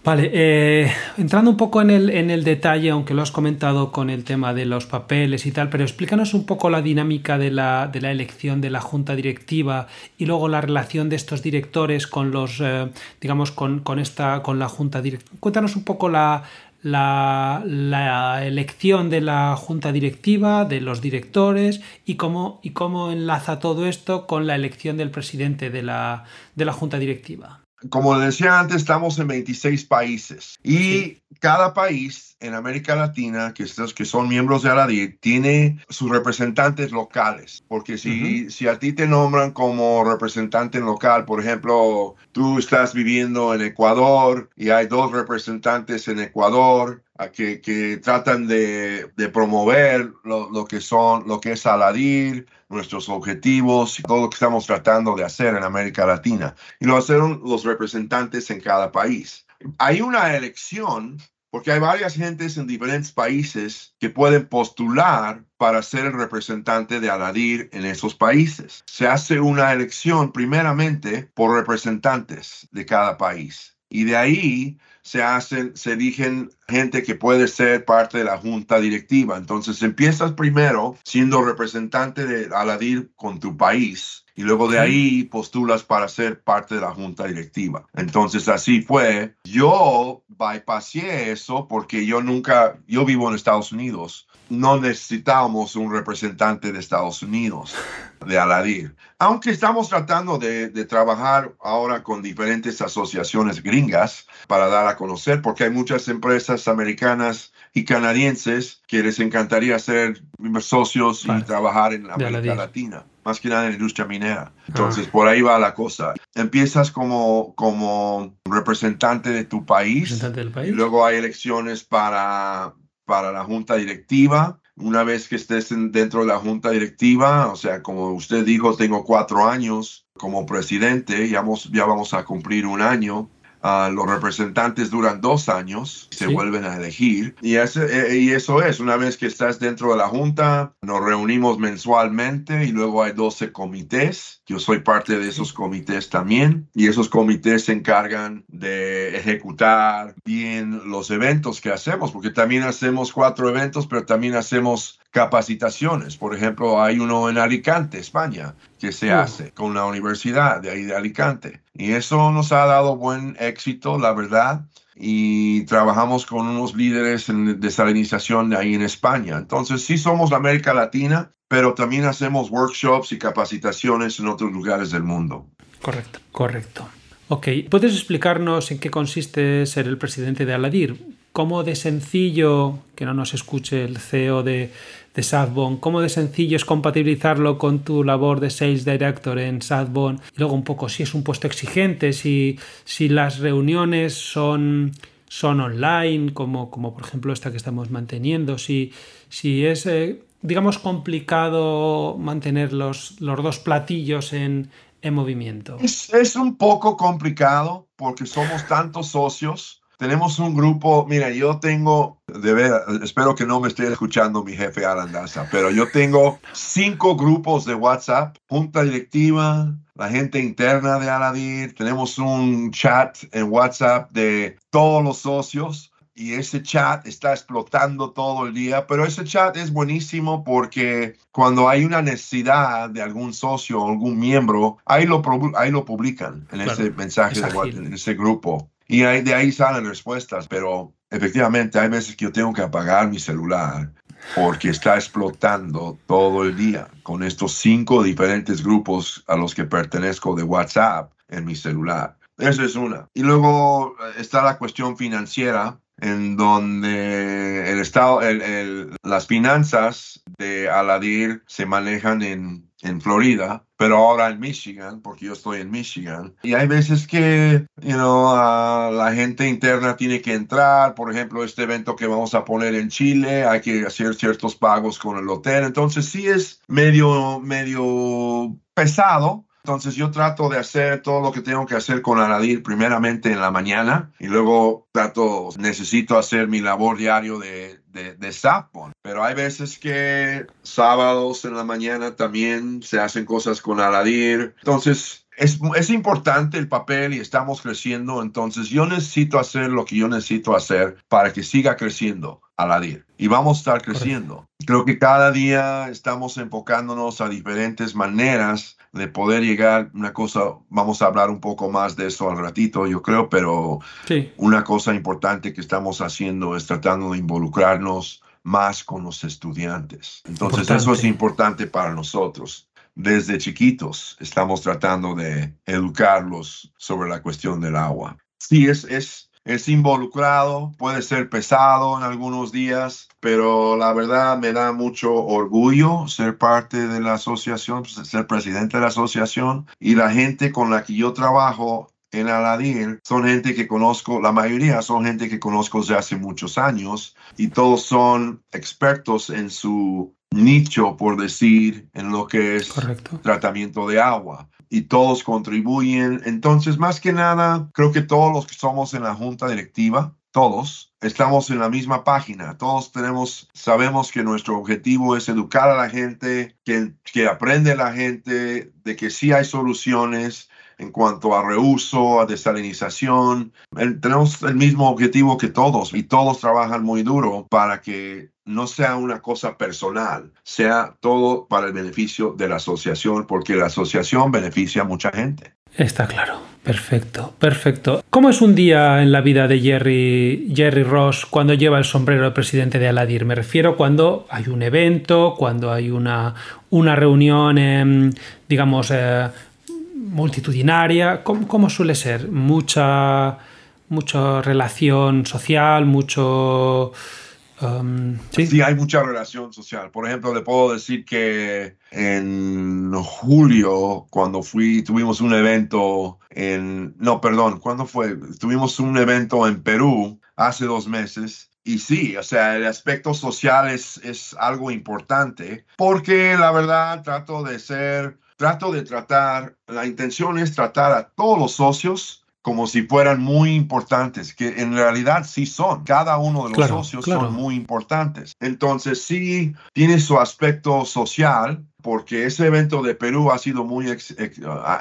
[SPEAKER 4] Vale, eh, entrando un poco en el, en el detalle, aunque lo has comentado con el tema de los papeles y tal, pero explícanos un poco la dinámica de la, de la elección de la junta directiva y luego la relación de estos directores con los, eh, digamos, con, con, esta, con la junta directiva. Cuéntanos un poco la, la, la, elección de la junta directiva, de los directores y cómo, y cómo enlaza todo esto con la elección del presidente de la, de la junta directiva
[SPEAKER 1] como decía antes, estamos en 26 países. Y cada país en América Latina, que, estos, que son miembros de Aladir, tiene sus representantes locales. Porque si, si a ti te nombran como representante local, por ejemplo, tú estás viviendo en Ecuador y hay dos representantes en Ecuador, que, que, tratan de, de promover lo, lo, que son, lo que es Aladir, nuestros objetivos todo lo que estamos tratando de hacer en América Latina. Y lo hacen los representantes en cada país. Hay una elección porque hay varias gentes en diferentes países que pueden postular para ser el representante de Aladir en esos países. Se hace una elección primeramente por representantes de cada país. Y de ahí se hacen, se eligen gente que puede ser parte de la junta directiva. Entonces empiezas primero siendo representante de Aladir con tu país y luego de ahí postulas para ser parte de la junta directiva. Entonces así fue. Yo bypassé eso porque yo nunca, yo vivo en Estados Unidos. No necesitábamos un representante de Estados Unidos, de Aladir. Aunque estamos tratando de, de, trabajar ahora con diferentes asociaciones gringas para dar a conocer, porque hay muchas empresas americanas y canadienses que les encantaría ser socios y trabajar en América Latina, más que nada en la industria minera. Entonces, por ahí va la cosa. Empiezas como, como representante de tu país,
[SPEAKER 2] del país.
[SPEAKER 1] y luego hay elecciones para, para la junta directiva. Una vez que estés dentro de la junta directiva, o sea, como usted dijo, tengo cuatro años como presidente, ya vamos, ya vamos a cumplir un año. Uh, los representantes duran dos años, se ¿Sí? vuelven a elegir. Y, ese, y, eso es, una vez que estás dentro de la Junta, nos reunimos mensualmente y luego hay 12 comités. Yo soy parte de esos comités también. Y esos comités se encargan de ejecutar bien los eventos que hacemos, porque también hacemos cuatro eventos, pero también hacemos capacitaciones. Por ejemplo, hay uno en Alicante, España, que se
[SPEAKER 2] Oh.
[SPEAKER 1] hace con la universidad de ahí de Alicante. Y eso nos ha dado buen éxito, la verdad. Y trabajamos con unos líderes en desalinización de ahí en España. Entonces, sí somos la América Latina, pero también hacemos workshops y capacitaciones en otros lugares del mundo.
[SPEAKER 2] Correcto, correcto. Ok, ¿puedes explicarnos en qué consiste ser el presidente de Aladir? ¿Cómo de sencillo, que no nos escuche el CEO de, de Sadbone, cómo de sencillo es compatibilizarlo con tu labor de Sales Director en Sadbone? Y luego un poco si es un puesto exigente, si, si las reuniones son, son online, como, como por ejemplo esta que estamos manteniendo, si, si es, eh, digamos, complicado mantener los, los dos platillos en, en movimiento.
[SPEAKER 1] Es, es, un poco complicado porque somos tantos socios. Tenemos un grupo, mira, yo tengo, de ver, espero que no me esté escuchando mi jefe Arandaza, pero yo tengo cinco grupos de WhatsApp, junta directiva, la gente interna de Aladir, tenemos un chat en WhatsApp de todos los socios y ese chat está explotando todo el día, pero ese chat es buenísimo porque cuando hay una necesidad de algún socio o algún miembro, ahí lo, ahí lo publican en claro, ese mensaje, de, WhatsApp, en ese grupo. Y ahí, de ahí salen respuestas, pero efectivamente hay veces que yo tengo que apagar mi celular porque está explotando todo el día con estos cinco diferentes grupos a los que pertenezco de WhatsApp en mi celular. Eso es una. Y luego está la cuestión financiera, en donde el estado, el, el, las finanzas de Aladir se manejan en, en Florida, pero ahora en Michigan, porque yo estoy en Michigan. Y hay veces que, you know, uh, la gente interna tiene que entrar, por ejemplo, este evento que vamos a poner en Chile, hay que hacer ciertos pagos con el hotel. Entonces sí es medio, medio pesado, entonces yo trato de hacer todo lo que tengo que hacer con Aladir primeramente en la mañana y luego trato, necesito hacer mi labor diario de, de, de. Pero hay veces que sábados en la mañana también se hacen cosas con Aladir. Entonces es, es, importante el papel y estamos creciendo, entonces yo necesito hacer lo que yo necesito hacer para que siga creciendo Aladir. Y vamos a estar creciendo. Creo que cada día estamos enfocándonos a diferentes maneras de poder llegar, una cosa, vamos a hablar un poco más de eso al ratito, yo creo, pero
[SPEAKER 2] sí.
[SPEAKER 1] una cosa importante que estamos haciendo es tratando de involucrarnos más con los estudiantes. Entonces importante. eso es importante para nosotros desde chiquitos estamos tratando de educarlos sobre la cuestión del agua. Sí, es, es, es involucrado, puede ser pesado en algunos días, pero la verdad me da mucho orgullo ser parte de la asociación, ser presidente de la asociación. Y la gente con la que yo trabajo en Aladir son gente que conozco, la mayoría son gente que conozco desde hace muchos años y todos son expertos en su nicho, por decir, en lo que es
[SPEAKER 2] Correcto.
[SPEAKER 1] tratamiento de agua. Y todos contribuyen. Entonces, más que nada, creo que todos los que somos en la junta directiva, todos, estamos en la misma página. Todos tenemos, sabemos que nuestro objetivo es educar a la gente, que, que aprende la gente, de que sí hay soluciones en cuanto a reuso, a desalinización. El, tenemos el mismo objetivo que todos y todos trabajan muy duro para que no sea una cosa personal, sea todo para el beneficio de la asociación, porque la asociación beneficia a mucha gente.
[SPEAKER 4] Está claro. Perfecto, perfecto. ¿Cómo es un día en la vida de Jerry, Jerry Ross cuando lleva el sombrero de presidente de Aladir? Me refiero cuando hay un evento, cuando hay una, una reunión, em, digamos, eh, multitudinaria. ¿Cómo, suele ser? Mucha, mucha relación social, mucho
[SPEAKER 1] Um, ¿sí? hay mucha relación social. Por ejemplo, le puedo decir que en julio, cuando fui, tuvimos un evento en, no, perdón, ¿cuándo fue? Tuvimos un evento en Perú hace dos meses. Y sí, o sea, el aspecto social es, es algo importante porque la verdad trato de ser, trato de tratar, la intención es tratar a todos los socios como si fueran muy importantes, que en realidad sí son. Cada uno de los socios son muy importantes. Entonces sí tiene su aspecto social, porque ese evento de Perú ha sido muy,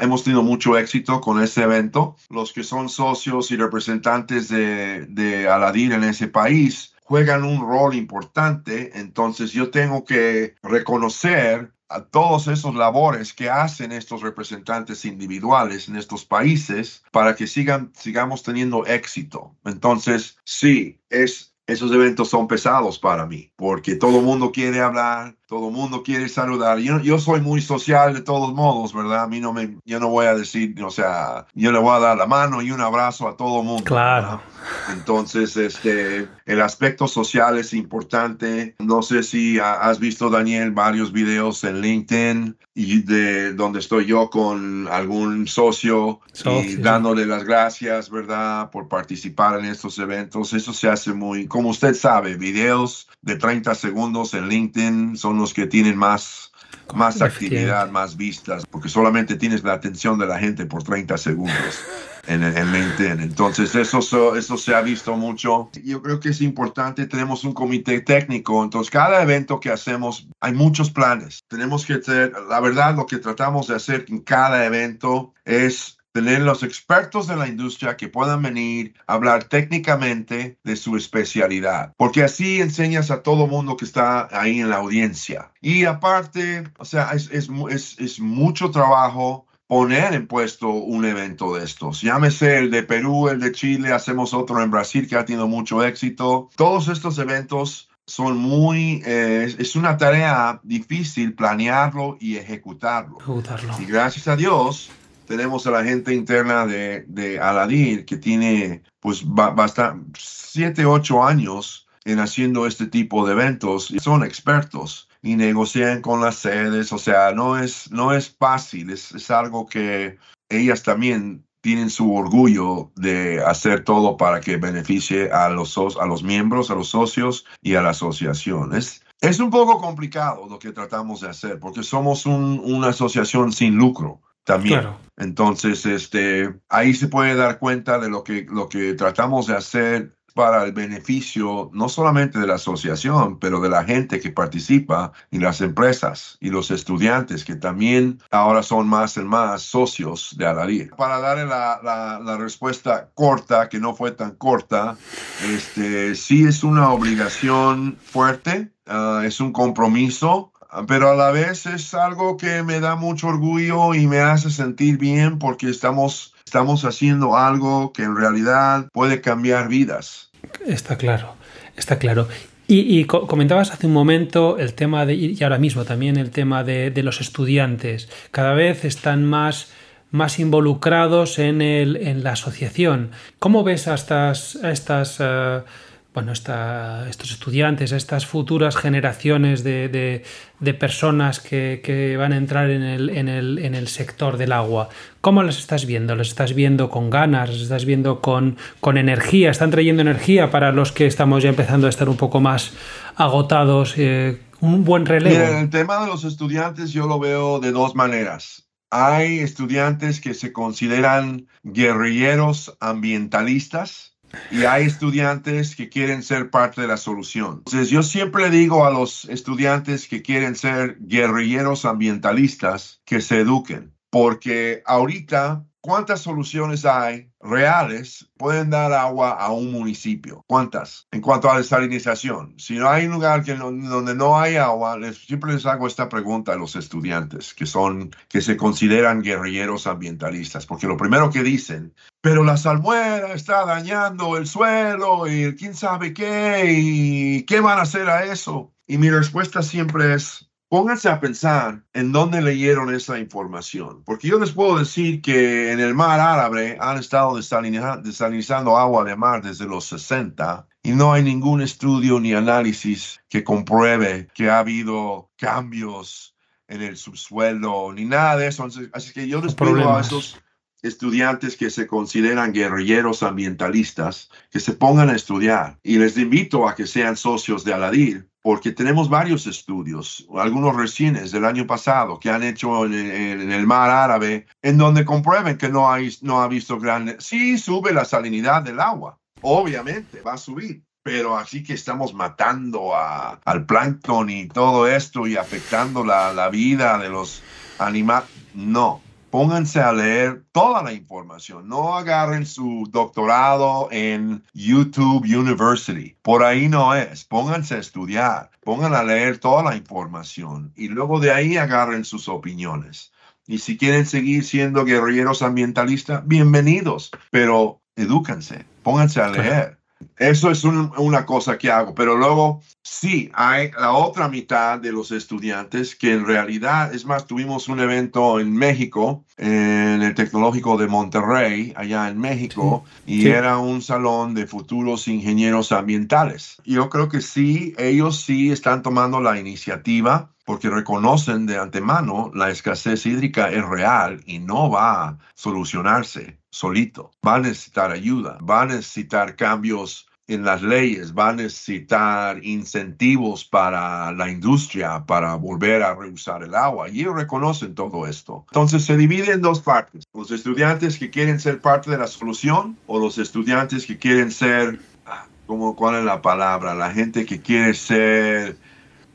[SPEAKER 1] hemos tenido mucho éxito con ese evento. Los que son socios y representantes de, de Aladir en ese país juegan un rol importante, entonces yo tengo que reconocer a todos esos labores que hacen estos representantes individuales en estos países para que sigan, sigamos teniendo éxito. Entonces, sí, es, esos eventos son pesados para mí, porque todo el mundo quiere hablar, todo el mundo quiere saludar. Yo, yo soy muy social de todos modos, ¿verdad? A mí no me, yo no voy a decir, o sea, yo le voy a dar la mano y un abrazo a todo el mundo.
[SPEAKER 4] Claro.
[SPEAKER 1] Entonces, este, el aspecto social es importante. No sé si has visto, Daniel, varios videos en LinkedIn y de donde estoy yo con algún socio y dándole las gracias, ¿verdad? Por participar en estos eventos. Eso se hace muy, como usted sabe, videos de 30 segundos en LinkedIn son los que tienen más, más actividad, más vistas, porque solamente tienes la atención de la gente por 30 segundos en, en LinkedIn. Entonces, eso, eso se ha visto mucho. Yo creo que es importante, tenemos un comité técnico, entonces cada evento que hacemos, hay muchos planes. Tenemos que hacer, la verdad, lo que tratamos de hacer en cada evento es tener los expertos de la industria que puedan venir a hablar técnicamente de su especialidad, porque así enseñas a todo mundo que está ahí en la audiencia. Y aparte, o sea, es, es, es, es mucho trabajo poner en puesto un evento de estos. Llámese el de Perú, el de Chile, hacemos otro en Brasil que ha tenido mucho éxito. Todos estos eventos son muy, eh, es una tarea difícil planearlo y ejecutarlo.
[SPEAKER 4] ejecutarlo.
[SPEAKER 1] Y gracias a Dios, tenemos a la gente interna de, de Aladir que tiene pues bastante, siete, ocho años en haciendo este tipo de eventos y son expertos y negocian con las sedes, o sea, no es, no es fácil, es, es algo que ellas también tienen su orgullo de hacer todo para que beneficie a los, a los miembros, a los socios y a la asociación. Es, es un poco complicado lo que tratamos de hacer porque somos un, una asociación sin lucro también. Entonces, este, ahí se puede dar cuenta de lo que, lo que tratamos de hacer para el beneficio no solamente de la asociación, pero de la gente que participa y las empresas y los estudiantes que también ahora son más y más socios de Alarí. Para darle la, la, la, respuesta corta, que no fue tan corta, este, sí es una obligación fuerte, uh, es un compromiso pero a la vez es algo que me da mucho orgullo y me hace sentir bien porque estamos, estamos haciendo algo que en realidad puede cambiar vidas.
[SPEAKER 4] Está claro, está claro. Y, comentabas hace un momento el tema de, y ahora mismo también el tema de, de los estudiantes. Cada vez están más, más involucrados en, el, en la asociación. ¿Cómo ves a estas, estas uh, bueno, estos estudiantes, estas futuras generaciones de, personas que, van a entrar en el, sector del agua, ¿cómo las estás viendo? ¿Las estás viendo con ganas? ¿Las estás viendo con, con energía? ¿Están trayendo energía para los que estamos ya empezando a estar un poco más agotados? Eh, un buen relevo.
[SPEAKER 1] el tema de los estudiantes yo lo veo de dos maneras. Hay estudiantes que se consideran guerrilleros ambientalistas y hay estudiantes que quieren ser parte de la solución. Entonces yo siempre digo a los estudiantes que quieren ser guerrilleros ambientalistas que se eduquen, porque ahorita ¿cuántas soluciones hay reales pueden dar agua a un municipio? ¿Cuántas? En cuanto a desalinización. Si no hay un lugar que donde no hay agua, les, siempre les hago esta pregunta a los estudiantes que son, que se consideran guerrilleros ambientalistas, porque lo primero que dicen, pero la salmuera está dañando el suelo y quién sabe qué, y qué van a hacer a eso. Y mi respuesta siempre es, Pónganse a pensar en dónde leyeron esa información, porque yo les puedo decir que en el mar árabe han estado desalinizando agua de mar desde los 60 y no hay ningún estudio ni análisis que compruebe que ha habido cambios en el subsuelo ni nada de eso. Así que yo les pido a esos estudiantes que se consideran guerrilleros ambientalistas que se pongan a estudiar. Y les invito a que sean socios de Aladir porque tenemos varios estudios, algunos recientes del año pasado, que han hecho en, el mar árabe, en donde comprueben que no, ha visto grandes... Sí, sube la salinidad del agua, obviamente, va a subir, pero así que estamos matando al plancton y todo esto y afectando la, la vida de los animales, no pónganse a leer toda la información. No agarren su doctorado en YouTube University. Por ahí no es. Pónganse a estudiar. Pongan a leer toda la información y luego de ahí agarren sus opiniones. Y si quieren seguir siendo guerrilleros ambientalistas, bienvenidos, pero edúcanse, pónganse a leer. Eso es una cosa que hago, pero luego sí, hay la otra mitad de los estudiantes que en realidad, es más, tuvimos un evento en México, en el Tecnológico de Monterrey, allá en México, y era un salón de futuros ingenieros ambientales. Yo creo que sí, ellos sí están tomando la iniciativa porque reconocen de antemano la escasez hídrica es real y no va a solucionarse solito. Va a necesitar ayuda, va a necesitar cambios en las leyes, va a necesitar incentivos para la industria para volver a reusar el agua. Y ellos reconocen todo esto. Entonces se divide en dos partes. Los estudiantes que quieren ser parte de la solución o los estudiantes que quieren ser, ah, como, ¿cuál es la palabra? La gente que quiere ser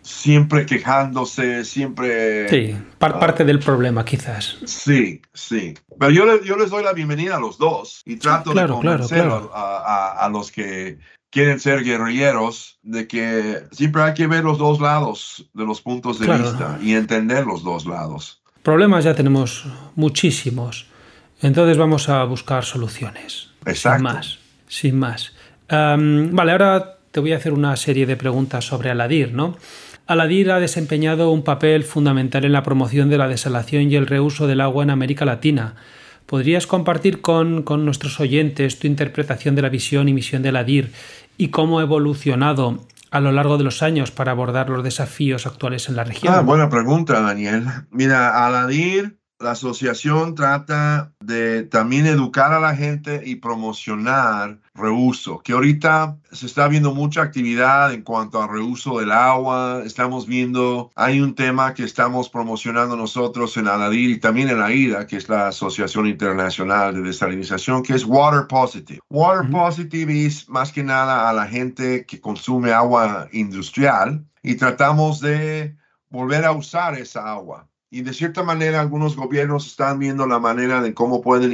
[SPEAKER 1] siempre quejándose, siempre...
[SPEAKER 2] Sí, ah, parte del problema quizás.
[SPEAKER 1] Sí, sí. Pero yo, yo les doy la bienvenida a los dos y trato de convencer A, los que quieren ser guerrilleros de que siempre hay que ver los dos lados de los puntos de vista y entender los dos lados.
[SPEAKER 2] Problemas ya tenemos muchísimos, entonces vamos a buscar soluciones.
[SPEAKER 1] Exacto.
[SPEAKER 2] Sin más, sin más. vale, ahora te voy a hacer una serie de preguntas sobre Aladir, ¿no? Aladir ha desempeñado un papel fundamental en la promoción de la desalación y el reuso del agua en América Latina. ¿Podrías compartir con, nuestros oyentes tu interpretación de la visión y misión de Aladir y cómo ha evolucionado a lo largo de los años para abordar los desafíos actuales en la región?
[SPEAKER 1] Ah, buena pregunta, Daniel. Mira, Aladir la asociación trata de también educar a la gente y promocionar reuso, que ahorita se está viendo mucha actividad en cuanto a reuso del agua. Estamos viendo, hay un tema que estamos promocionando nosotros en Aladir y también en AIDA, que es la Asociación Internacional de Desalinización, que es Water Positive. Water Positive es más que nada a la gente que consume agua industrial y tratamos de volver a usar esa agua y de cierta manera algunos gobiernos están viendo la manera de cómo pueden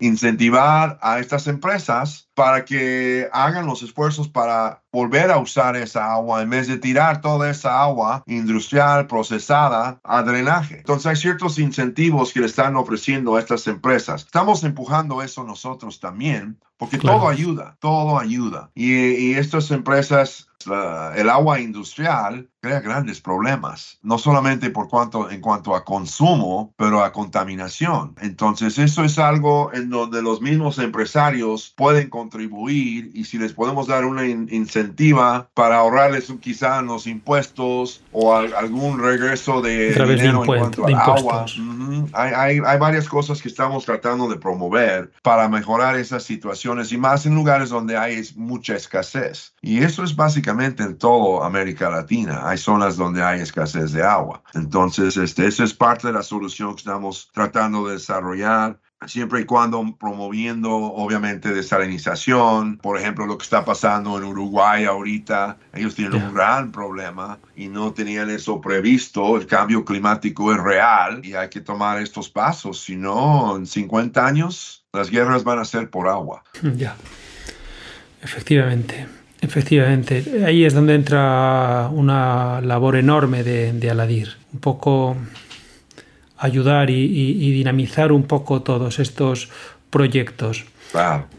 [SPEAKER 1] incentivar a estas empresas para que hagan los esfuerzos para volver a usar esa agua en vez de tirar toda esa agua industrial procesada a drenaje. Entonces hay ciertos incentivos que le están ofreciendo a estas empresas. Estamos empujando eso nosotros también porque todo ayuda, todo ayuda. Y, y estas empresas el agua industrial crea grandes problemas, no solamente por cuanto, en cuanto a consumo, pero a contaminación. Entonces, eso es algo en donde los mismos empresarios pueden contribuir y si les podemos dar una incentiva para ahorrarles quizá los impuestos o algún regreso de dinero en cuanto al agua. hay, hay, hay varias cosas que estamos tratando de promover para mejorar esas situaciones y más en lugares donde hay mucha escasez. Y eso es básicamente en toda América Latina. Hay zonas donde hay escasez de agua. Entonces, este, esa es parte de la solución que estamos tratando de desarrollar. siempre y cuando promoviendo obviamente desalinización, por ejemplo lo que está pasando en Uruguay ahorita, ellos tienen un gran problema y no tenían eso previsto, el cambio climático es real y hay que tomar estos pasos, si no en 50 años las guerras van a ser por agua.
[SPEAKER 4] Ya, efectivamente. Efectivamente, ahí es donde entra una labor enorme de, de Aladir. Un poco ayudar y, dinamizar un poco todos estos proyectos.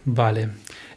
[SPEAKER 4] Vale.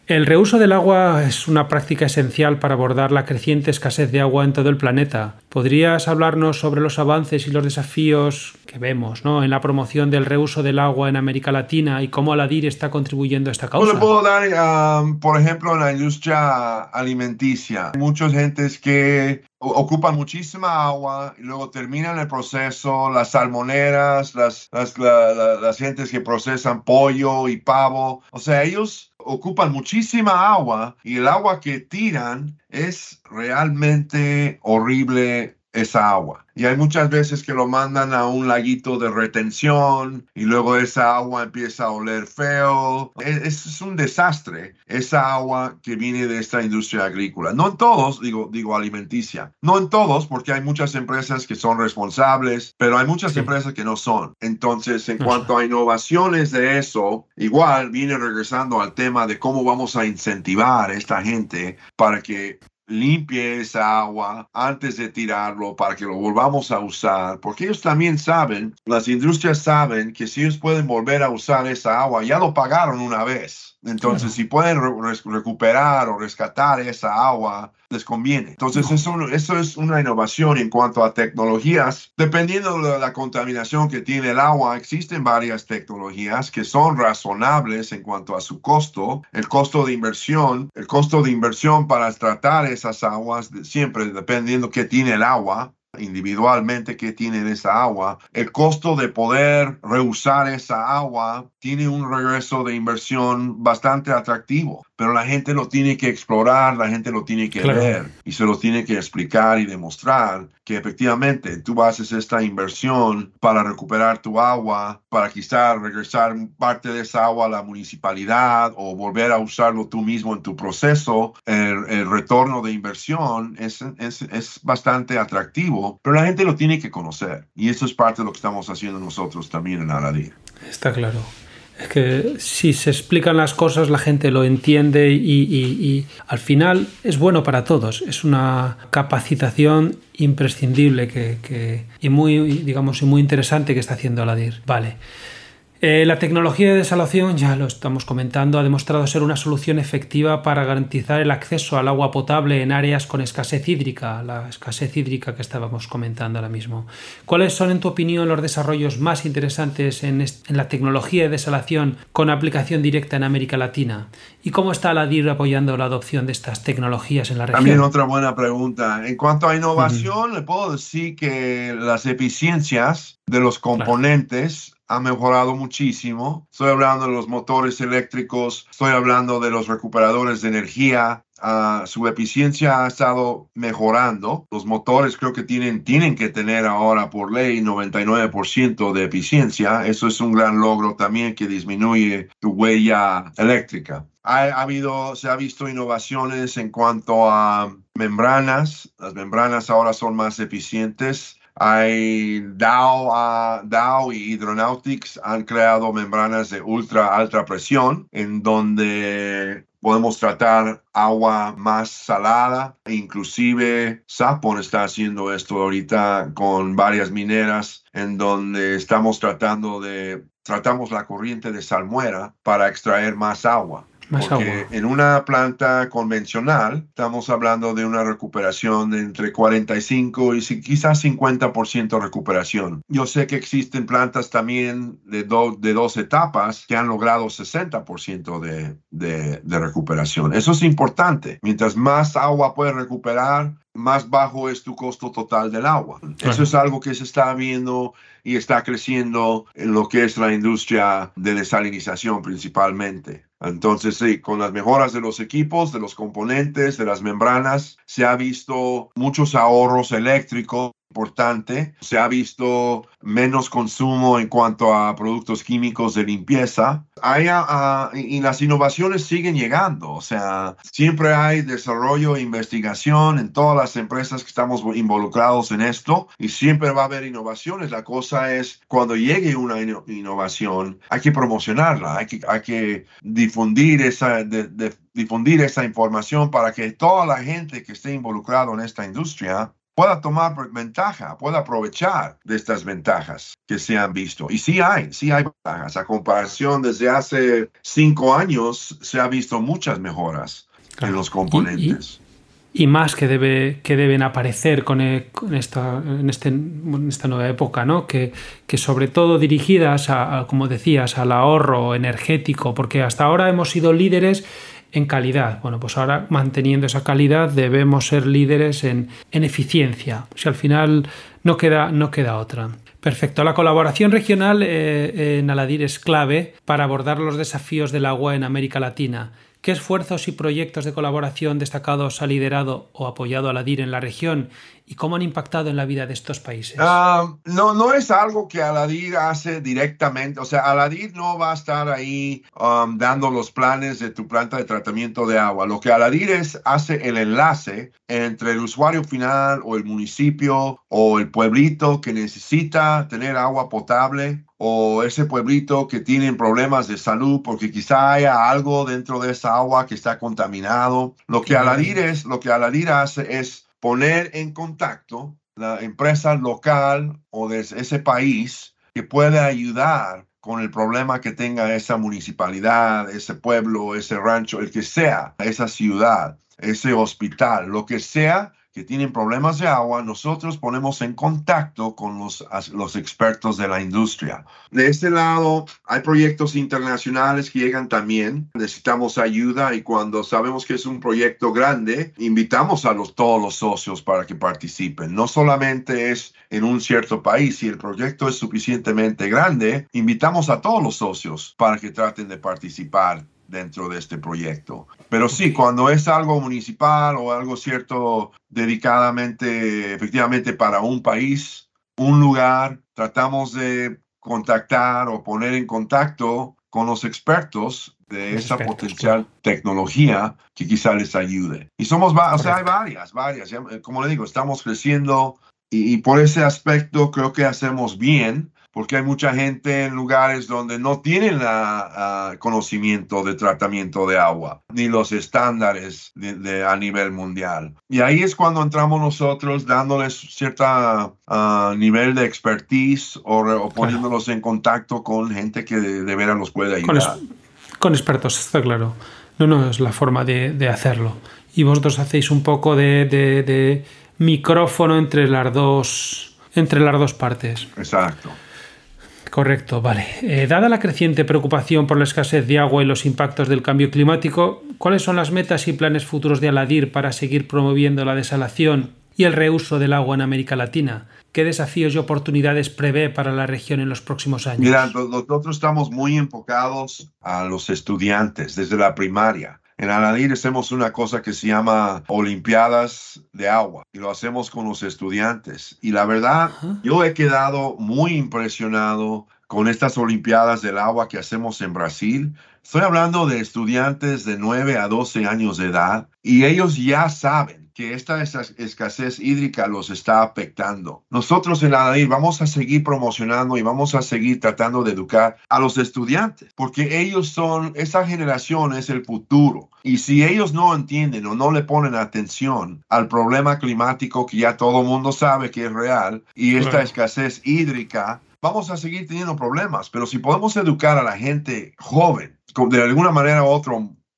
[SPEAKER 4] El reuso del agua es una práctica esencial para abordar la creciente escasez de agua en todo el planeta. ¿Podrías hablarnos sobre los avances y los desafíos que vemos ¿no? en la promoción del reuso del agua en América Latina y cómo Aladir está contribuyendo a esta causa?
[SPEAKER 1] le puedo dar, um, por ejemplo, en la industria alimenticia. Hay muchas gentes que ocupan muchísima agua y luego terminan el proceso, las salmoneras, las, las, las gentes que procesan pollo y pavo. O sea, ellos ocupan muchísima agua y el agua que tiran es realmente horrible esa agua. Y hay muchas veces que lo mandan a un laguito de retención y luego esa agua empieza a oler feo. Es, es, un desastre esa agua que viene de esta industria agrícola. No en todos, digo, digo alimenticia. No en todos, porque hay muchas empresas que son responsables, pero hay muchas empresas que no son. Entonces, en cuanto a innovaciones de eso, igual viene regresando al tema de cómo vamos a incentivar a esta gente para que limpie esa agua antes de tirarlo para que lo volvamos a usar, porque ellos también saben, las industrias saben que si ellos pueden volver a usar esa agua, ya lo pagaron una vez. Entonces, si pueden recuperar o rescatar esa agua, les conviene. Entonces, eso, eso, es una innovación en cuanto a tecnologías. Dependiendo de la contaminación que tiene el agua, existen varias tecnologías que son razonables en cuanto a su costo. El costo de inversión, el costo de inversión para tratar esas aguas, siempre dependiendo qué tiene el agua, individualmente que tienen esa agua, el costo de poder reusar esa agua tiene un regreso de inversión bastante atractivo, pero la gente lo tiene que explorar, la gente lo tiene que ver y se lo tiene que explicar y demostrar que efectivamente tú haces esta inversión para recuperar tu agua, para quizás regresar parte de esa agua a la municipalidad o volver a usarlo tú mismo en tu proceso, el, retorno de inversión es, es, es bastante atractivo, pero la gente lo tiene que conocer y eso es parte de lo que estamos haciendo nosotros también en Aladir.
[SPEAKER 4] Está claro. Es que si se explican las cosas la gente lo entiende y, al final es bueno para todos. Es una capacitación imprescindible que, y muy, digamos, y muy interesante que está haciendo Aladir. Vale. Eh, la tecnología de desalación, ya lo estamos comentando, ha demostrado ser una solución efectiva para garantizar el acceso al agua potable en áreas con escasez hídrica, la escasez hídrica que estábamos comentando ahora mismo. ¿Cuáles son, en tu opinión, los desarrollos más interesantes en, la tecnología de desalación con aplicación directa en América Latina? ¿Y cómo está la DIR apoyando la adopción de estas tecnologías en la región?
[SPEAKER 1] También otra buena pregunta. En cuanto a innovación, le puedo decir que las eficiencias de los componentes ha mejorado muchísimo. Estoy hablando de los motores eléctricos, estoy hablando de los recuperadores de energía. Ah, su eficiencia ha estado mejorando. Los motores creo que tienen, tienen que tener ahora por ley 99% de eficiencia. Eso es un gran logro también que disminuye tu huella eléctrica. Ha, ha, habido, se ha visto innovaciones en cuanto a membranas. Las membranas ahora son más eficientes. Hay Dow, uh, Dow y Hydronautics han creado membranas de ultra alta presión en donde podemos tratar agua más salada. Inclusive Sapon está haciendo esto ahorita con varias mineras en donde estamos tratando de, tratamos la corriente de salmuera para extraer más agua. Porque en una planta convencional estamos hablando de una recuperación de entre 45 y quizás 50% recuperación. Yo sé que existen plantas también de, de dos etapas que han logrado 60% de, de, de recuperación. Eso es importante. Mientras más agua puedes recuperar, más bajo es tu costo total del agua. Eso es algo que se está viendo y está creciendo en lo que es la industria de desalinización principalmente. Entonces, sí, con las mejoras de los equipos, de los componentes, de las membranas, se ha visto muchos ahorros eléctricos importante. Se ha visto menos consumo en cuanto a productos químicos de limpieza. Hay, uh, y las innovaciones siguen llegando. O sea, siempre hay desarrollo e investigación en todas las empresas que estamos involucrados en esto y siempre va a haber innovaciones. La cosa es cuando llegue una innovación, hay que promocionarla, hay que, difundir esa, difundir esa información para que toda la gente que esté involucrada en esta industria pueda tomar ventaja, pueda aprovechar de estas ventajas que se han visto. Y sí hay, sí hay ventajas. A comparación desde hace cinco años, se ha visto muchas mejoras en los componentes.
[SPEAKER 4] Y, más que, debe, que deben aparecer con, e, esta, en, este, en, esta nueva época, ¿no? Que, que sobre todo dirigidas, a, como decías, al ahorro energético, porque hasta ahora hemos sido líderes en calidad. Bueno, pues ahora manteniendo esa calidad debemos ser líderes en, eficiencia. Si al final no queda, no queda otra. Perfecto. La colaboración regional eh, en Aladir es clave para abordar los desafíos del agua en América Latina. ¿Qué esfuerzos y proyectos de colaboración destacados ha liderado o apoyado Aladir en la región y cómo han impactado en la vida de estos países?
[SPEAKER 1] Ah, no, no es algo que Aladir hace directamente. O sea, Aladir no va a estar ahí um, dando los planes de tu planta de tratamiento de agua. Lo que Aladir es, hace el enlace entre el usuario final o el municipio o el pueblito que necesita tener agua potable o ese pueblito que tiene problemas de salud porque quizá haya algo dentro de esa agua que está contaminado. Lo que Aladir es, lo que Aladir hace es poner en contacto la empresa local o de ese país que puede ayudar con el problema que tenga esa municipalidad, ese pueblo, ese rancho, el que sea, esa ciudad, ese hospital, lo que sea que tienen problemas de agua, nosotros ponemos en contacto con los, los expertos de la industria. De este lado, hay proyectos internacionales que llegan también. Necesitamos ayuda y cuando sabemos que es un proyecto grande, invitamos a los, todos los socios para que participen. No solamente es en un cierto país, si el proyecto es suficientemente grande, invitamos a todos los socios para que traten de participar dentro de este proyecto. Pero sí, cuando es algo municipal o algo cierto dedicadamente, efectivamente para un país, un lugar, tratamos de contactar o poner en contacto con los expertos de esa potencial tecnología que quizá les ayude. Y somos, o sea, hay varias, varias. Como le digo, estamos creciendo y, y por ese aspecto creo que hacemos bien porque hay mucha gente en lugares donde no tienen el ah, conocimiento de tratamiento de agua, ni los estándares de, a nivel mundial. Y ahí es cuando entramos nosotros dándoles cierto ah, nivel de expertise o, poniéndolos en contacto con gente que de, veras los puede ayudar.
[SPEAKER 4] Con, expertos, está claro. No, no, es la forma de, hacerlo. Y vosotros hacéis un poco de, de micrófono entre las dos entre las dos partes.
[SPEAKER 1] Exacto.
[SPEAKER 4] Correcto, vale. Eh, dada la creciente preocupación por la escasez de agua y los impactos del cambio climático, ¿cuáles son las metas y planes futuros de Aladir para seguir promoviendo la desalación y el reuso del agua en América Latina? ¿Qué desafíos y oportunidades prevé para la región en los próximos años?
[SPEAKER 1] Mira, nosotros estamos muy enfocados a los estudiantes desde la primaria. En Aladir hacemos una cosa que se llama Olimpiadas de Agua y lo hacemos con los estudiantes. Y la verdad, yo he quedado muy impresionado con estas Olimpiadas del Agua que hacemos en Brasil. Estoy hablando de estudiantes de 9 a 12 años de edad y ellos ya saben que esta escasez hídrica los está afectando. Nosotros en ADAIR vamos a seguir promocionando y vamos a seguir tratando de educar a los estudiantes, porque ellos son, esa generación es el futuro. Y si ellos no entienden o no le ponen atención al problema climático que ya todo el mundo sabe que es real y esta escasez hídrica, vamos a seguir teniendo problemas. Pero si podemos educar a la gente joven, de alguna manera u otra,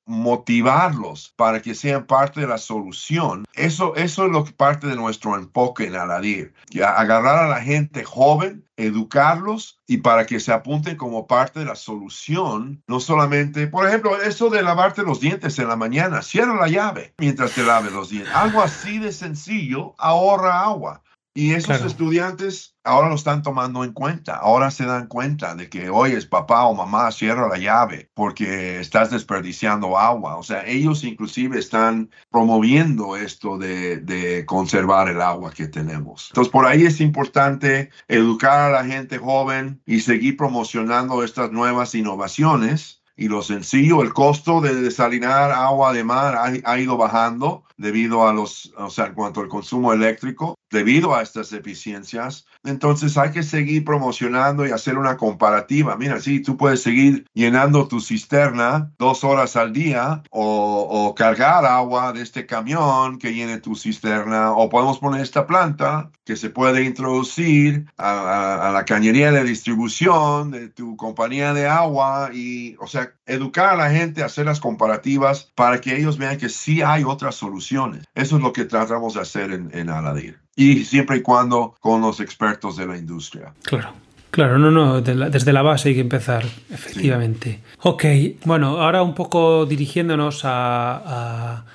[SPEAKER 1] motivarlos para que sean parte de la solución. Eso, eso es lo que parte de nuestro enfoque en Aladir. Agarrar a la gente joven, educarlos y para que se apunten como parte de la solución. No solamente, por ejemplo, eso de lavarte los dientes en la mañana. Cierra la llave mientras te laves los dientes. Algo así de sencillo ahorra agua. Y esos estudiantes ahora lo están tomando en cuenta. Ahora se dan cuenta de que, oye, papá o mamá, cierra la llave porque estás desperdiciando agua. O sea, ellos inclusive están promoviendo esto de, de conservar el agua que tenemos. Entonces, por ahí es importante educar a la gente joven y seguir promocionando estas nuevas innovaciones y lo sencillo, el costo de desalinar agua de mar ha, ido bajando debido a los, o sea, en cuanto al consumo eléctrico, debido a estas eficiencias. Entonces hay que seguir promocionando y hacer una comparativa. Mira, sí, tú puedes seguir llenando tu cisterna dos horas al día o, cargar agua de este camión que llene tu cisterna o podemos poner esta planta que se puede introducir a, a la cañería de distribución de tu compañía de agua y, o sea, educar a la gente, hacer las comparativas para que ellos vean que sí hay otras soluciones. Eso es lo que tratamos de hacer en, en Aladir. Y siempre y cuando con los expertos de la industria.
[SPEAKER 4] Claro. Claro, no, no, desde la base hay que empezar, efectivamente. Ok, bueno, ahora un poco dirigiéndonos a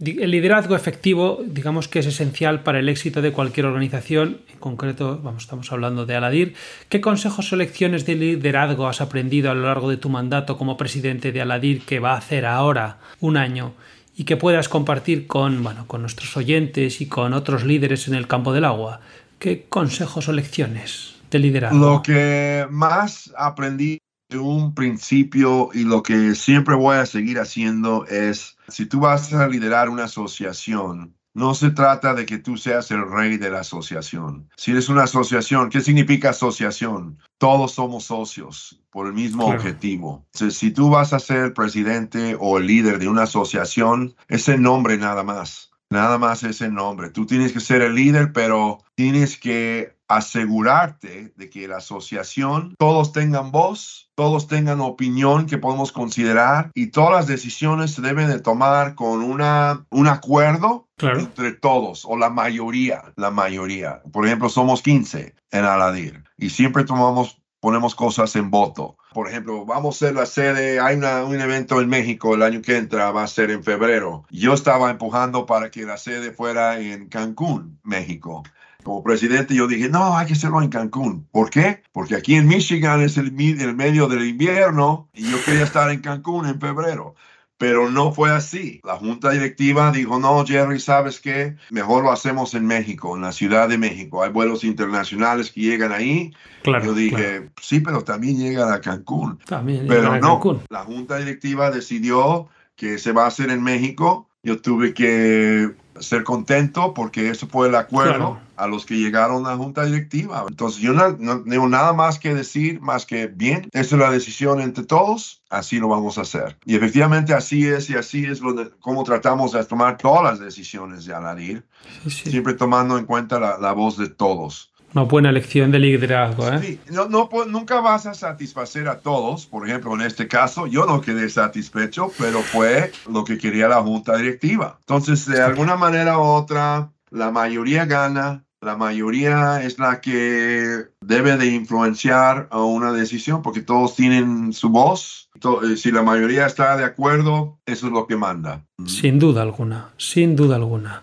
[SPEAKER 4] el liderazgo efectivo, digamos que es esencial para el éxito de cualquier organización, en concreto, vamos, estamos hablando de Aladir. ¿Qué consejos o lecciones de liderazgo has aprendido a lo largo de tu mandato como presidente de Aladir que va a hacer ahora un año y que puedas compartir con, bueno, con nuestros oyentes y con otros líderes en el campo del agua? ¿Qué consejos o lecciones de liderazgo?
[SPEAKER 1] Lo que más aprendí un principio y lo que siempre voy a seguir haciendo es, si tú vas a liderar una asociación, no se trata de que tú seas el rey de la asociación. Si eres una asociación, ¿qué significa asociación? Todos somos socios por el mismo objetivo. si tú vas a ser presidente o el líder de una asociación, ese nombre nada más. Nada más ese nombre. Tú tienes que ser el líder, pero tienes que asegurarte de que la asociación, todos tengan voz, todos tengan opinión que podemos considerar y todas las decisiones se deben de tomar con una, un acuerdo entre todos o la mayoría, la mayoría. Por ejemplo, somos 15 en Aladir y siempre tomamos ponemos cosas en voto. Por ejemplo, vamos a ser la sede, hay un evento en México el año que entra, va a ser en febrero. Yo estaba empujando para que la sede fuera en Cancún, México como presidente yo dije, no, hay que hacerlo en Cancún. ¿Por qué? Porque aquí en Michigan es el, el medio del invierno y yo quería estar en Cancún en febrero. Pero no fue así. La junta directiva dijo, no, Jerry, ¿sabes qué? Mejor lo hacemos en México, en la Ciudad de México. Hay vuelos internacionales que llegan ahí. Claro, Yo dije, sí, pero también llegan a Cancún. También pero a no, Cancún. la junta directiva decidió que se va a hacer en México. Yo tuve que ser contento porque eso fue el acuerdo a los que llegaron a la junta directiva. Entonces yo no, tengo nada más que decir, más que bien, esa es la decisión entre todos, así lo vamos a hacer. Y efectivamente así es y así es lo como tratamos de tomar todas las decisiones de Aladir, siempre tomando en cuenta la, la voz de todos.
[SPEAKER 4] Una buena lección de liderazgo, ¿eh?
[SPEAKER 1] Sí, no, no, nunca vas a satisfacer a todos. Por ejemplo, en este caso, yo no quedé satisfecho, pero fue lo que quería la junta directiva. Entonces, de alguna manera u otra, la mayoría gana, la mayoría es la que debe de influenciar a una decisión porque todos tienen su voz. Eh, si la mayoría está de acuerdo, eso es lo que manda.
[SPEAKER 4] Sin duda alguna, sin duda alguna.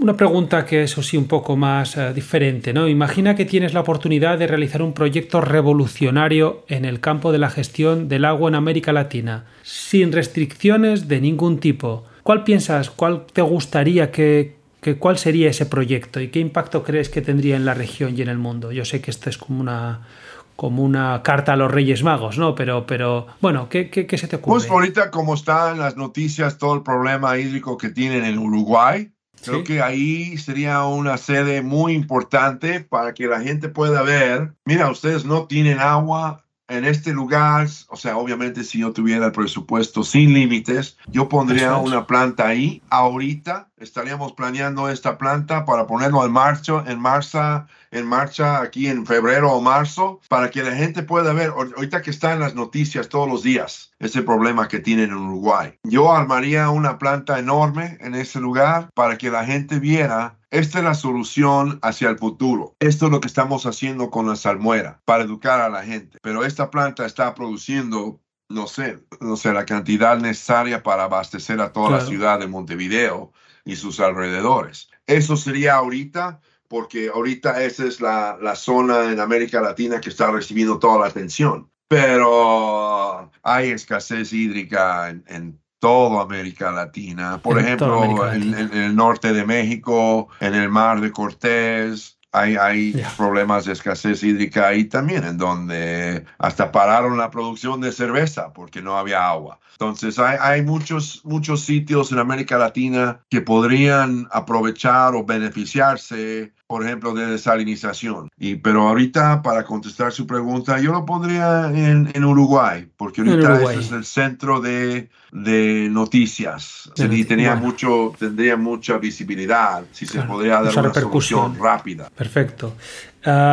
[SPEAKER 4] Una pregunta que eso sí un poco más eh, diferente, ¿no? Imagina que tienes la oportunidad de realizar un proyecto revolucionario en el campo de la gestión del agua en América Latina, sin restricciones de ningún tipo. ¿Cuál piensas, cuál te gustaría que, cuál sería ese proyecto y qué impacto crees que tendría en la región y en el mundo? Yo sé que esto es como una como una carta a los Reyes Magos, ¿no? Pero, pero bueno, ¿qué, qué, qué se te ocurre?
[SPEAKER 1] Pues ahorita como están las noticias, todo el problema hídrico que tienen en Uruguay, Creo que ahí sería una sede muy importante para que la gente pueda ver, mira, ustedes no tienen agua en este lugar, o sea, obviamente si yo tuviera el presupuesto sin límites, yo pondría una planta ahí. Ahorita estaríamos planeando esta planta para ponerlo en marcha, en marcha, en marcha aquí en febrero o marzo, para que la gente pueda ver, ahorita que está en las noticias todos los días, ese problema que tienen en Uruguay. Yo armaría una planta enorme en ese lugar para que la gente viera esta es la solución hacia el futuro. Esto es lo que estamos haciendo con la salmuera para educar a la gente. Pero esta planta está produciendo, no sé, no sé, la cantidad necesaria para abastecer a toda la ciudad de Montevideo y sus alrededores. Eso sería ahorita, porque ahorita esa es la, la zona en América Latina que está recibiendo toda la atención. Pero hay escasez hídrica en, en toda América Latina. Por ejemplo, En, el norte de México, en el mar de Cortés. Hay, hay problemas de escasez hídrica ahí también, en donde hasta pararon la producción de cerveza porque no había agua. Entonces, hay, hay muchos, muchos sitios en América Latina que podrían aprovechar o beneficiarse por ejemplo, de desalinización. Y, pero ahorita, para contestar su pregunta, yo lo pondría en, en Uruguay, porque ahorita es el centro de, de noticias. y tenía mucho, tendría mucha visibilidad si se podría dar una solución rápida.
[SPEAKER 4] Perfecto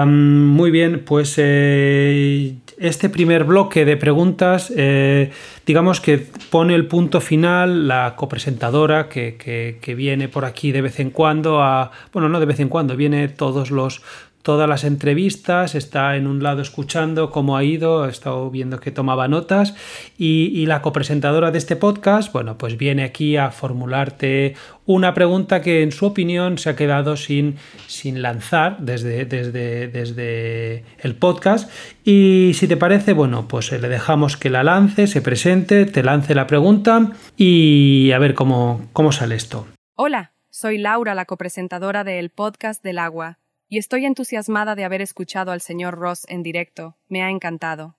[SPEAKER 4] muy bien, pues eh, este primer bloque de preguntas, eh, digamos que pone el punto final la copresentadora que, que, que, viene por aquí de vez en cuando, a, bueno, no de vez en cuando, viene todos los, todas las entrevistas, está en un lado escuchando cómo ha ido, ha estado viendo que tomaba notas y, la copresentadora de este podcast, bueno, pues viene aquí a formularte una pregunta que en su opinión se ha quedado sin, sin lanzar desde, desde, desde el podcast y si te parece, bueno, pues le dejamos que la lance, se presente, te lance la pregunta y a ver cómo, cómo sale esto.
[SPEAKER 5] Hola, soy Laura, la copresentadora del podcast del agua y estoy entusiasmada de haber escuchado al señor Ross en directo. Me ha encantado.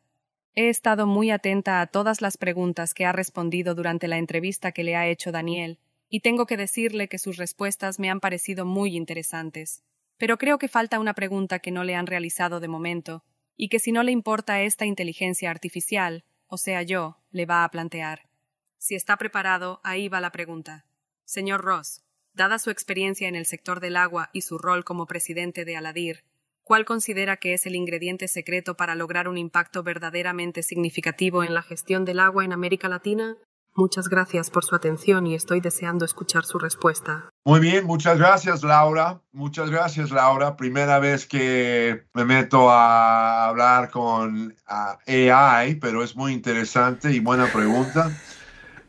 [SPEAKER 5] He estado muy atenta a todas las preguntas que ha respondido durante la entrevista que le ha hecho Daniel, y tengo que decirle que sus respuestas me han parecido muy interesantes. Pero creo que falta una pregunta que no le han realizado de momento, y que si no le importa esta inteligencia artificial, o sea yo, le va a plantear. Si está preparado, ahí va la pregunta. Señor Ross, Dada su experiencia en el sector del agua y su rol como presidente de Aladir, ¿cuál considera que es el ingrediente secreto para lograr un impacto verdaderamente significativo en la gestión del agua en América Latina? Muchas gracias por su atención y estoy deseando escuchar su respuesta.
[SPEAKER 1] Muy bien, muchas gracias Laura. Muchas gracias Laura. Primera vez que me meto a hablar con AI, pero es muy interesante y buena pregunta.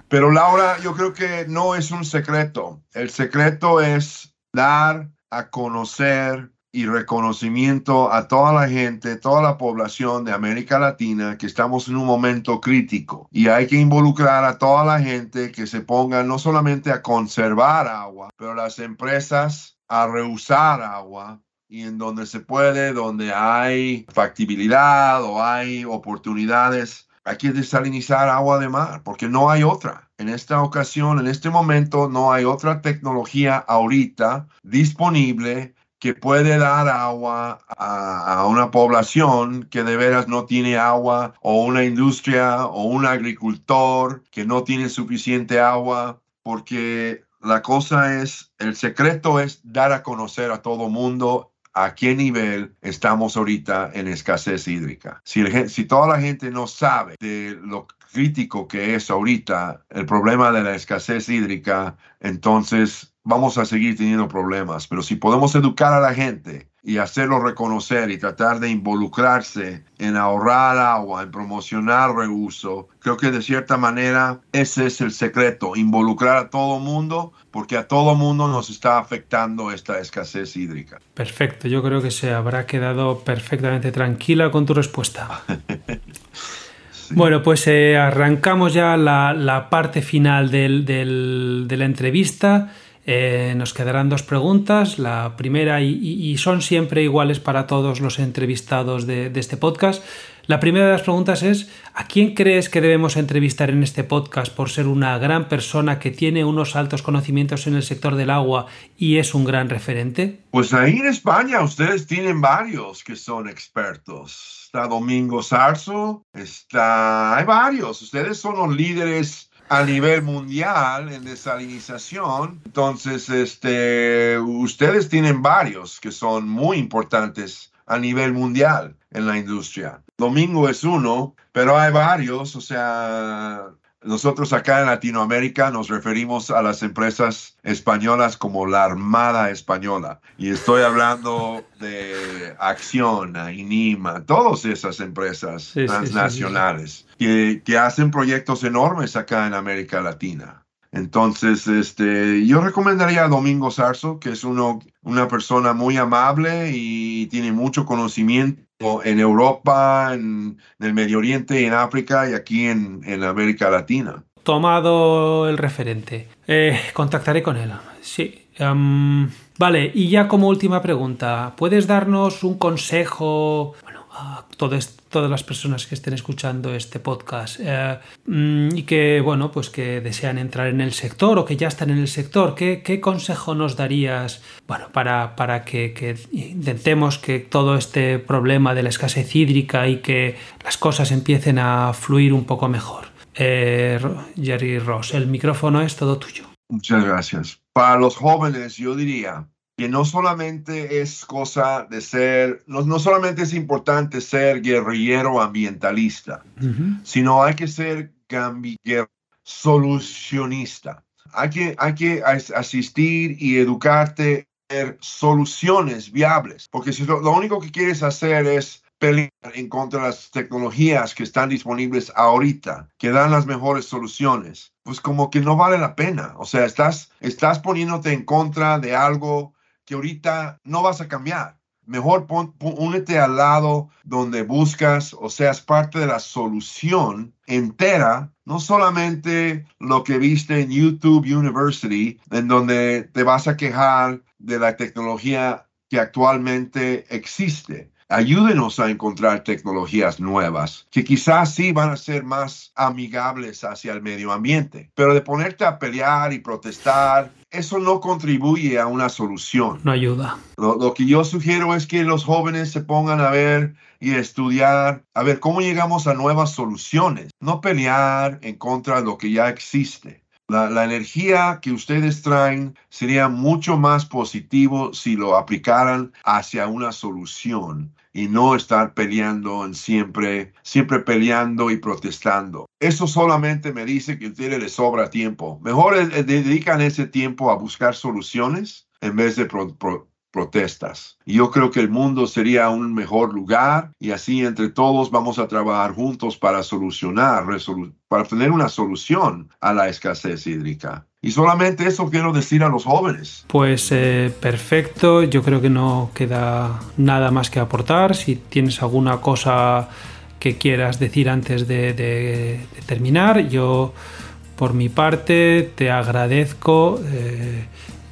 [SPEAKER 1] Pero Laura, yo creo que no es un secreto. El secreto es dar a conocer y reconocimiento a toda la gente, toda la población de América Latina que estamos en un momento crítico y hay que involucrar a toda la gente que se ponga no solamente a conservar agua, pero las empresas a reusar agua y en donde se puede, donde hay factibilidad o hay oportunidades hay que desalinizar agua de mar porque no hay otra. En esta ocasión, en este momento, no hay otra tecnología ahorita disponible que puede dar agua a, una población que de veras no tiene agua o una industria o un agricultor que no tiene suficiente agua porque la cosa es, el secreto es dar a conocer a todo mundo a qué nivel estamos ahorita en escasez hídrica. Si, toda la gente no sabe de lo crítico que es ahorita el problema de la escasez hídrica, entonces vamos a seguir teniendo problemas. Pero si podemos educar a la gente y hacerlo reconocer y tratar de involucrarse en ahorrar agua, en promocionar reuso. Creo que de cierta manera ese es el secreto, involucrar a todo mundo, porque a todo mundo nos está afectando esta escasez hídrica.
[SPEAKER 4] Perfecto, yo creo que se habrá quedado perfectamente tranquila con tu respuesta. Bueno, pues eh, arrancamos ya la, parte final de la entrevista. Eh, nos quedarán dos preguntas. La primera, y, son siempre iguales para todos los entrevistados de, este podcast. La primera de las preguntas es, ¿a quién crees que debemos entrevistar en este podcast por ser una gran persona que tiene unos altos conocimientos en el sector del agua y es un gran referente?
[SPEAKER 1] Pues ahí en España ustedes tienen varios que son expertos. Está Domingo Sarso, está... hay varios. Ustedes son los líderes a nivel mundial en desalinización. Entonces, este, ustedes tienen varios que son muy importantes a nivel mundial en la industria. Domingo es uno, pero hay varios, o sea, nosotros acá en Latinoamérica nos referimos a las empresas españolas como la Armada Española. Y estoy hablando de Acciona, Inima, todas esas empresas transnacionales Que, hacen proyectos enormes acá en América Latina. Entonces, este, yo recomendaría a Domingo Sarso, que es uno, una persona muy amable y tiene mucho conocimiento en Europa, en, el Medio Oriente, en África y aquí en, en América Latina.
[SPEAKER 2] Tomado el referente. Eh, contactaré con él. Sí. Em, vale, y ya como última pregunta, ¿puedes darnos un consejo todas, todas las personas que estén escuchando este podcast eh, mm, y que, bueno, pues que desean entrar en el sector o que ya están en el sector, ¿qué, qué consejo nos darías, bueno, para, para que, que, intentemos que todo este problema de la escasez hídrica y que las cosas empiecen a fluir un poco mejor? Eh, Jerry Ross, el micrófono es todo tuyo.
[SPEAKER 1] Muchas gracias. Para los jóvenes, yo diría, que no solamente es cosa de ser, no, no solamente es importante ser guerrillero ambientalista, sino hay que ser solucionista. Hay que, hay que asistir y educarte en soluciones viables, porque si lo, lo único que quieres hacer es pelear en contra de las tecnologías que están disponibles ahorita, que dan las mejores soluciones, pues como que no vale la pena. O sea, estás, estás poniéndote en contra de algo que ahorita no vas a cambiar. Mejor únete al lado donde buscas o seas parte de la solución entera, no solamente lo que viste en YouTube University, en donde te vas a quejar de la tecnología que actualmente existe. Ayúdenos a encontrar tecnologías nuevas que quizás sí van a ser más amigables hacia el medio ambiente, pero de ponerte a pelear y protestar eso no contribuye a una solución.
[SPEAKER 2] No ayuda.
[SPEAKER 1] Lo, que yo sugiero es que los jóvenes se pongan a ver y estudiar, a ver cómo llegamos a nuevas soluciones, no pelear en contra de lo que ya existe. La, la, energía que ustedes traen sería mucho más positivo si lo aplicaran hacia una solución y no estar peleando en siempre, siempre peleando y protestando. Eso solamente me dice que a ustedes les sobra tiempo. Mejor eh, dedican ese tiempo a buscar soluciones en vez de protestas. Y yo creo que el mundo sería un mejor lugar y así entre todos vamos a trabajar juntos para solucionar, para tener una solución a la escasez hídrica. Y solamente eso quiero decir a los jóvenes.
[SPEAKER 2] Pues eh, perfecto, yo creo que no queda nada más que aportar. Si tienes alguna cosa que quieras decir antes de, terminar, yo por mi parte te agradezco. Eh,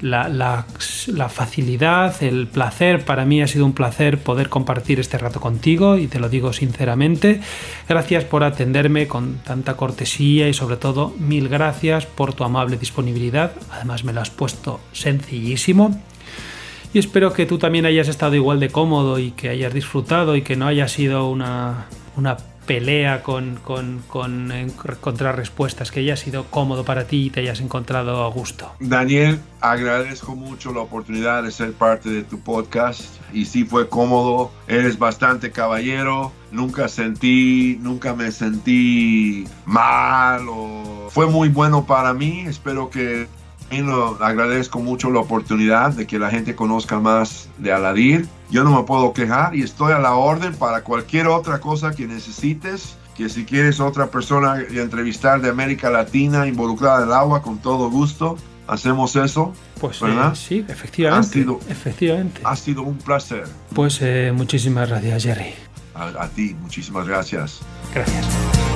[SPEAKER 2] la, facilidad, el placer. Para mí ha sido un placer poder compartir este rato contigo y te lo digo sinceramente. Gracias por atenderme con tanta cortesía y sobre todo mil gracias por tu amable disponibilidad. Además me lo has puesto sencillísimo. Y espero que tú también hayas estado igual de cómodo y que hayas disfrutado y que no haya sido una, una pelea con, con, con encontrar respuestas, que haya sido cómodo para ti y te hayas encontrado a gusto.
[SPEAKER 1] Daniel, agradezco mucho la oportunidad de ser parte de tu podcast y sí fue cómodo, eres bastante caballero, nunca sentí, nunca me sentí mal o fue muy bueno para mí, espero que lo agradezco mucho la oportunidad de que la gente conozca más de Aladir. Yo no me puedo quejar y estoy a la orden para cualquier otra cosa que necesites. Que si quieres otra persona entrevistar de América Latina involucrada en el agua, con todo gusto, hacemos eso.
[SPEAKER 2] Pues ¿verdad? sí, efectivamente. Ha sido, efectivamente.
[SPEAKER 1] Ha sido un placer.
[SPEAKER 2] Pues eh, muchísimas gracias, Jerry.
[SPEAKER 1] a ti, muchísimas gracias.
[SPEAKER 2] Gracias.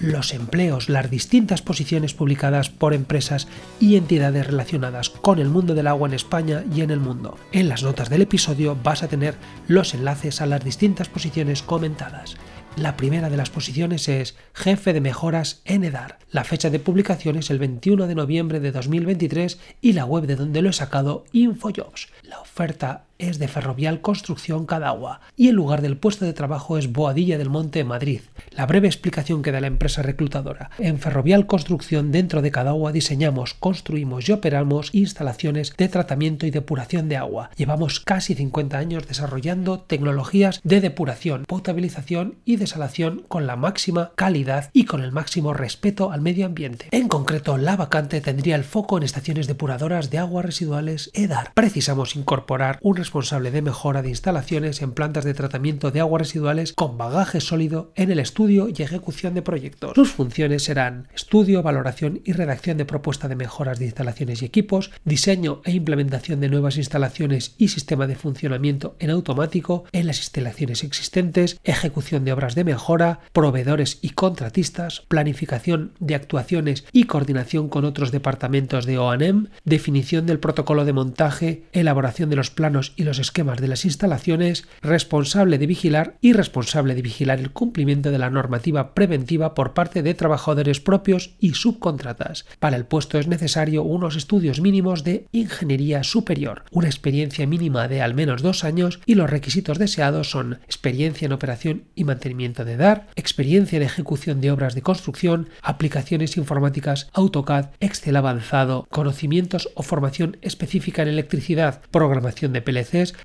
[SPEAKER 2] Los empleos, las distintas posiciones publicadas por empresas y entidades relacionadas con el mundo del agua en España y en el mundo. En las notas del episodio vas a tener los enlaces a las distintas posiciones comentadas. La primera de las posiciones es Jefe de Mejoras en EDAR. La fecha de publicación es el 21 de noviembre de 2023 y la web de donde lo he sacado Infojobs. La oferta es de Ferrovial Construcción Cadagua y el lugar del puesto de trabajo es Boadilla del Monte, Madrid. La breve explicación que da la empresa reclutadora. En Ferrovial Construcción dentro de Cadagua diseñamos, construimos y operamos instalaciones de tratamiento y depuración de agua. Llevamos casi 50 años desarrollando tecnologías de depuración, potabilización y desalación con la máxima calidad y con el máximo respeto al medio ambiente. En concreto, la vacante tendría el foco en estaciones depuradoras de aguas residuales EDAR. Precisamos incorporar un responsable de mejora de instalaciones en plantas de tratamiento de aguas residuales con bagaje sólido en el estudio y ejecución de proyectos. Sus funciones serán estudio, valoración y redacción de propuesta de mejoras de instalaciones y equipos, diseño e implementación de nuevas instalaciones y sistema de funcionamiento en automático en las instalaciones existentes, ejecución de obras de mejora, proveedores y contratistas, planificación de actuaciones y coordinación con otros departamentos de OANEM, definición del protocolo de montaje, elaboración de los planos los esquemas de las instalaciones, responsable de vigilar y responsable de vigilar el cumplimiento de la normativa preventiva por parte de trabajadores propios y subcontratas. Para el puesto es necesario unos estudios mínimos de ingeniería superior, una experiencia mínima de al menos dos años y los requisitos deseados son experiencia en operación y mantenimiento de DAR, experiencia en ejecución de obras de construcción, aplicaciones informáticas AutoCAD, Excel avanzado, conocimientos o formación específica en electricidad, programación de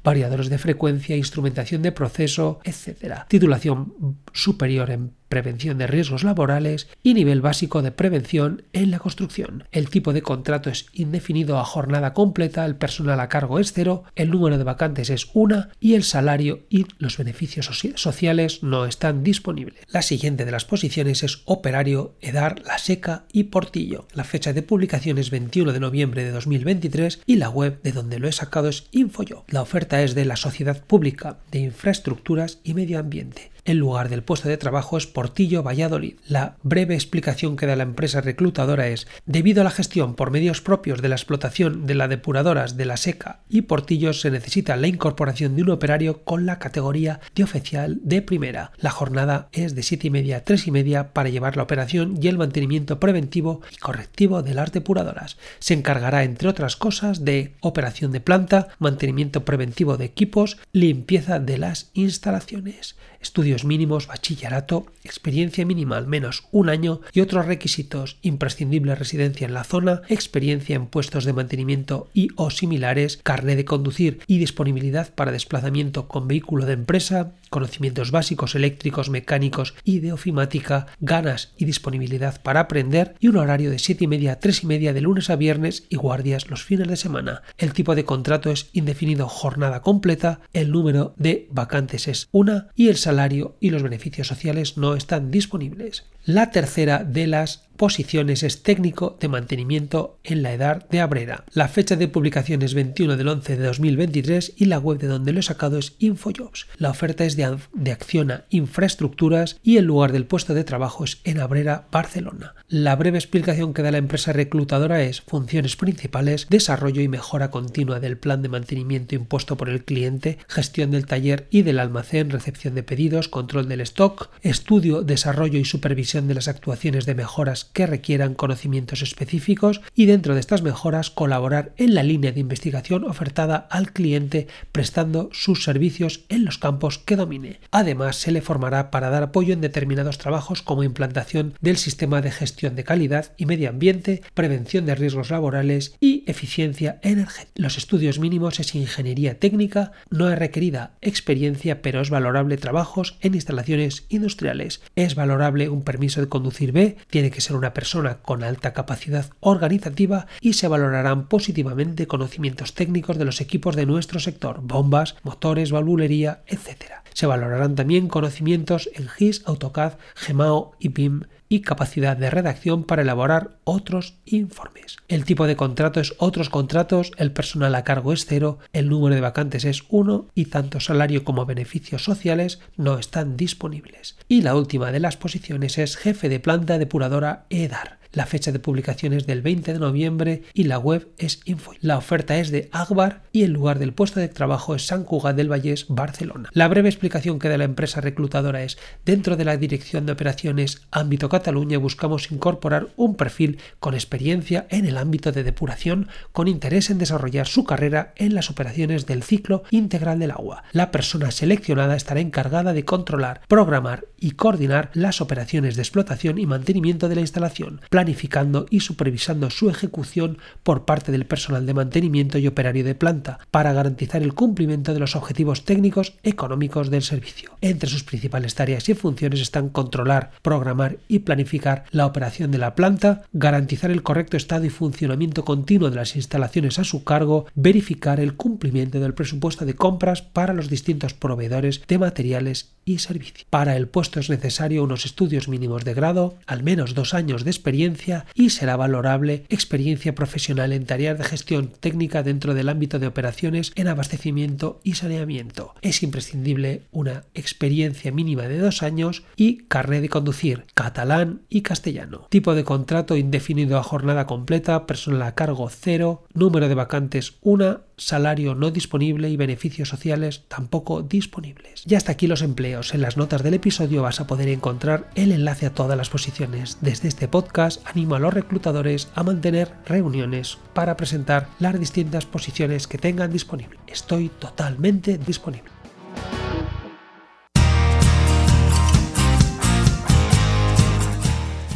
[SPEAKER 2] Variadores de frecuencia, instrumentación de proceso, etc. Titulación superior en prevención de riesgos laborales y nivel básico de prevención en la construcción. El tipo de contrato es indefinido a jornada completa, el personal a cargo es cero, el número de vacantes es una y el salario y los beneficios sociales no están disponibles. La siguiente de las posiciones es operario, EDAR, La Seca y Portillo. La fecha de publicación es 21 de noviembre de 2023 y la web de donde lo he sacado es InfoYo. La oferta es de la Sociedad Pública de Infraestructuras y Medio Ambiente. El lugar del puesto de trabajo es Portillo, Valladolid. La breve explicación que da la empresa reclutadora es, debido a la gestión por medios propios de la explotación de las depuradoras de la seca y Portillo se necesita la incorporación de un operario con la categoría de oficial de primera. La jornada es de 7 y media a 3 y media para llevar la operación y el mantenimiento preventivo y correctivo de las depuradoras. Se encargará, entre otras cosas, de operación de planta, mantenimiento preventivo de equipos, limpieza de las instalaciones estudios mínimos, bachillerato, experiencia mínima al menos un año y otros requisitos imprescindible residencia en la zona, experiencia en puestos de mantenimiento y o similares, carné de conducir y disponibilidad para desplazamiento con vehículo de empresa, conocimientos básicos eléctricos, mecánicos y de ofimática, ganas y disponibilidad para aprender y un horario de 7 y media a 3 y media de lunes a viernes y guardias los fines de semana. El tipo de contrato es indefinido jornada completa, el número de vacantes es una y el salario y los beneficios sociales no están disponibles. La tercera de las posiciones es técnico de mantenimiento en la edad de Abrera. La fecha de publicación es 21 del 11 de 2023 y la web de donde lo he sacado es Infojobs. La oferta es de, de Acciona Infraestructuras y el lugar del puesto de trabajo es en Abrera, Barcelona. La breve explicación que da la empresa reclutadora es funciones principales, desarrollo y mejora continua del plan de mantenimiento impuesto por el cliente, gestión del taller y del almacén, recepción de pedidos, control del stock, estudio, desarrollo y supervisión de las actuaciones de mejoras que requieran conocimientos específicos y dentro de estas mejoras colaborar en la línea de investigación ofertada al cliente prestando sus servicios en los campos que domine. Además, se le formará para dar apoyo en determinados trabajos como implantación del sistema de gestión de calidad y medio ambiente, prevención de riesgos laborales y eficiencia energética. Los estudios mínimos es ingeniería técnica, no es requerida experiencia, pero es valorable trabajos en instalaciones industriales. Es valorable un permiso de conducir B, tiene que ser una persona con alta capacidad organizativa y se valorarán positivamente conocimientos técnicos de los equipos de nuestro sector, bombas, motores, valvulería, etc. Se valorarán también conocimientos en GIS, AutoCAD, GEMAO y BIM y capacidad de redacción para elaborar otros informes. El tipo de contrato es otros contratos, el personal a cargo es cero, el número de vacantes es uno y tanto salario como beneficios sociales no están disponibles. Y la última de las posiciones es jefe de planta depuradora EDAR. La fecha de publicación es del 20 de noviembre y la web es Info. La oferta es de Agbar y el lugar del puesto de trabajo es San Cugat del Vallés, Barcelona. La breve explicación que da la empresa reclutadora es dentro de la Dirección de Operaciones Ámbito Cataluña buscamos incorporar un perfil con experiencia en el ámbito de depuración con interés en desarrollar su carrera en las operaciones del ciclo integral del agua. La persona seleccionada estará encargada de controlar, programar y coordinar las operaciones de explotación y mantenimiento de la instalación, planificando y supervisando su ejecución por parte del personal de mantenimiento y operario de planta, para garantizar el cumplimiento de los objetivos técnicos económicos del servicio. Entre sus principales tareas y funciones están controlar, programar y planificar la operación de la planta, garantizar el correcto estado y funcionamiento continuo de las instalaciones a su cargo, verificar el cumplimiento del presupuesto de compras para los distintos proveedores de materiales y servicios. Para el puesto es necesario unos estudios mínimos de grado, al menos dos años de experiencia y será valorable experiencia profesional en tareas de gestión técnica dentro del ámbito de operaciones en abastecimiento y saneamiento. Es imprescindible una experiencia mínima de dos años y carnet de conducir catalán y castellano. Tipo de contrato indefinido a jornada completa, personal a cargo cero, número de vacantes una, salario no disponible y beneficios sociales tampoco disponibles. Y hasta aquí los empleos. En las notas del episodio vas a poder encontrar el enlace a todas las posiciones. Desde este podcast animo a los reclutadores a mantener reuniones para presentar las distintas posiciones que tengan disponible. Estoy totalmente disponible.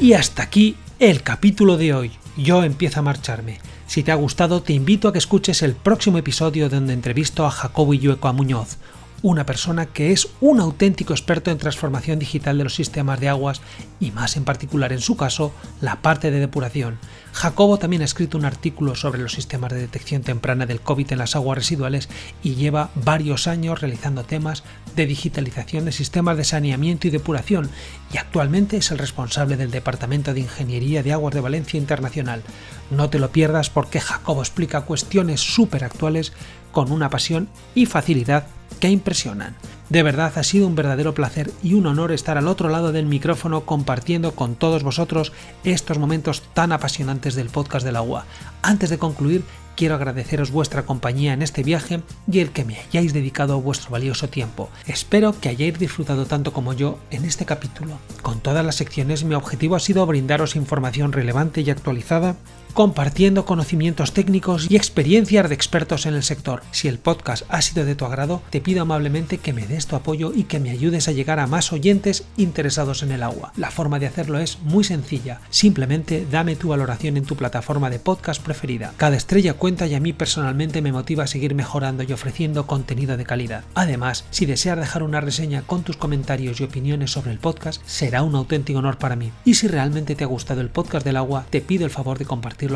[SPEAKER 2] Y hasta aquí el capítulo de hoy. Yo empiezo a marcharme. Si te ha gustado, te invito a que escuches el próximo episodio donde entrevisto a Jacobo Illueco a Muñoz, una persona que es un auténtico experto en transformación digital de los sistemas de aguas y más en particular en su caso la parte de depuración. Jacobo también ha escrito un artículo sobre los sistemas de detección temprana del COVID en las aguas residuales y lleva varios años realizando temas de digitalización de sistemas de saneamiento y depuración y actualmente es el responsable del Departamento de Ingeniería de Aguas de Valencia Internacional. No te lo pierdas porque Jacobo explica cuestiones súper actuales con una pasión y facilidad que impresionan. De verdad ha sido un verdadero placer y un honor estar al otro lado del micrófono compartiendo con todos vosotros estos momentos tan apasionantes del podcast del agua. Antes de concluir, quiero agradeceros vuestra compañía en este viaje y el que me hayáis dedicado vuestro valioso tiempo. Espero que hayáis disfrutado tanto como yo en este capítulo. Con todas las secciones mi objetivo ha sido brindaros información relevante y actualizada compartiendo conocimientos técnicos y experiencias de expertos en el sector. Si el podcast ha sido de tu agrado, te pido amablemente que me des tu apoyo y que me ayudes a llegar a más oyentes interesados en el agua. La forma de hacerlo es muy sencilla, simplemente dame tu valoración en tu plataforma de podcast preferida. Cada estrella cuenta y a mí personalmente me motiva a seguir mejorando y ofreciendo contenido de calidad. Además, si deseas dejar una reseña con tus comentarios y opiniones sobre el podcast, será un auténtico honor para mí. Y si realmente te ha gustado el podcast del agua, te pido el favor de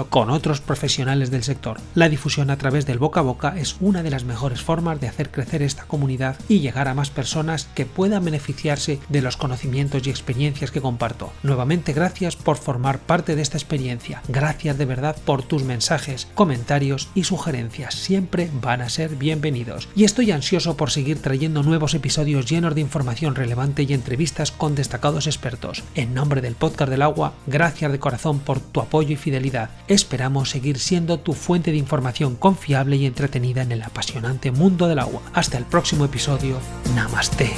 [SPEAKER 2] con otros profesionales del sector. La difusión a través del boca a boca es una de las mejores formas de hacer crecer esta comunidad y llegar a más personas que puedan beneficiarse de los conocimientos y experiencias que comparto. Nuevamente gracias por formar parte de esta experiencia. Gracias de verdad por tus mensajes, comentarios y sugerencias. Siempre van a ser bienvenidos. Y estoy ansioso por seguir trayendo nuevos episodios llenos de información relevante y entrevistas con destacados expertos. En nombre del podcast del agua, gracias de corazón por tu apoyo y fidelidad. Esperamos seguir siendo tu fuente de información confiable y entretenida en el apasionante mundo del agua. Hasta el próximo episodio. Namaste.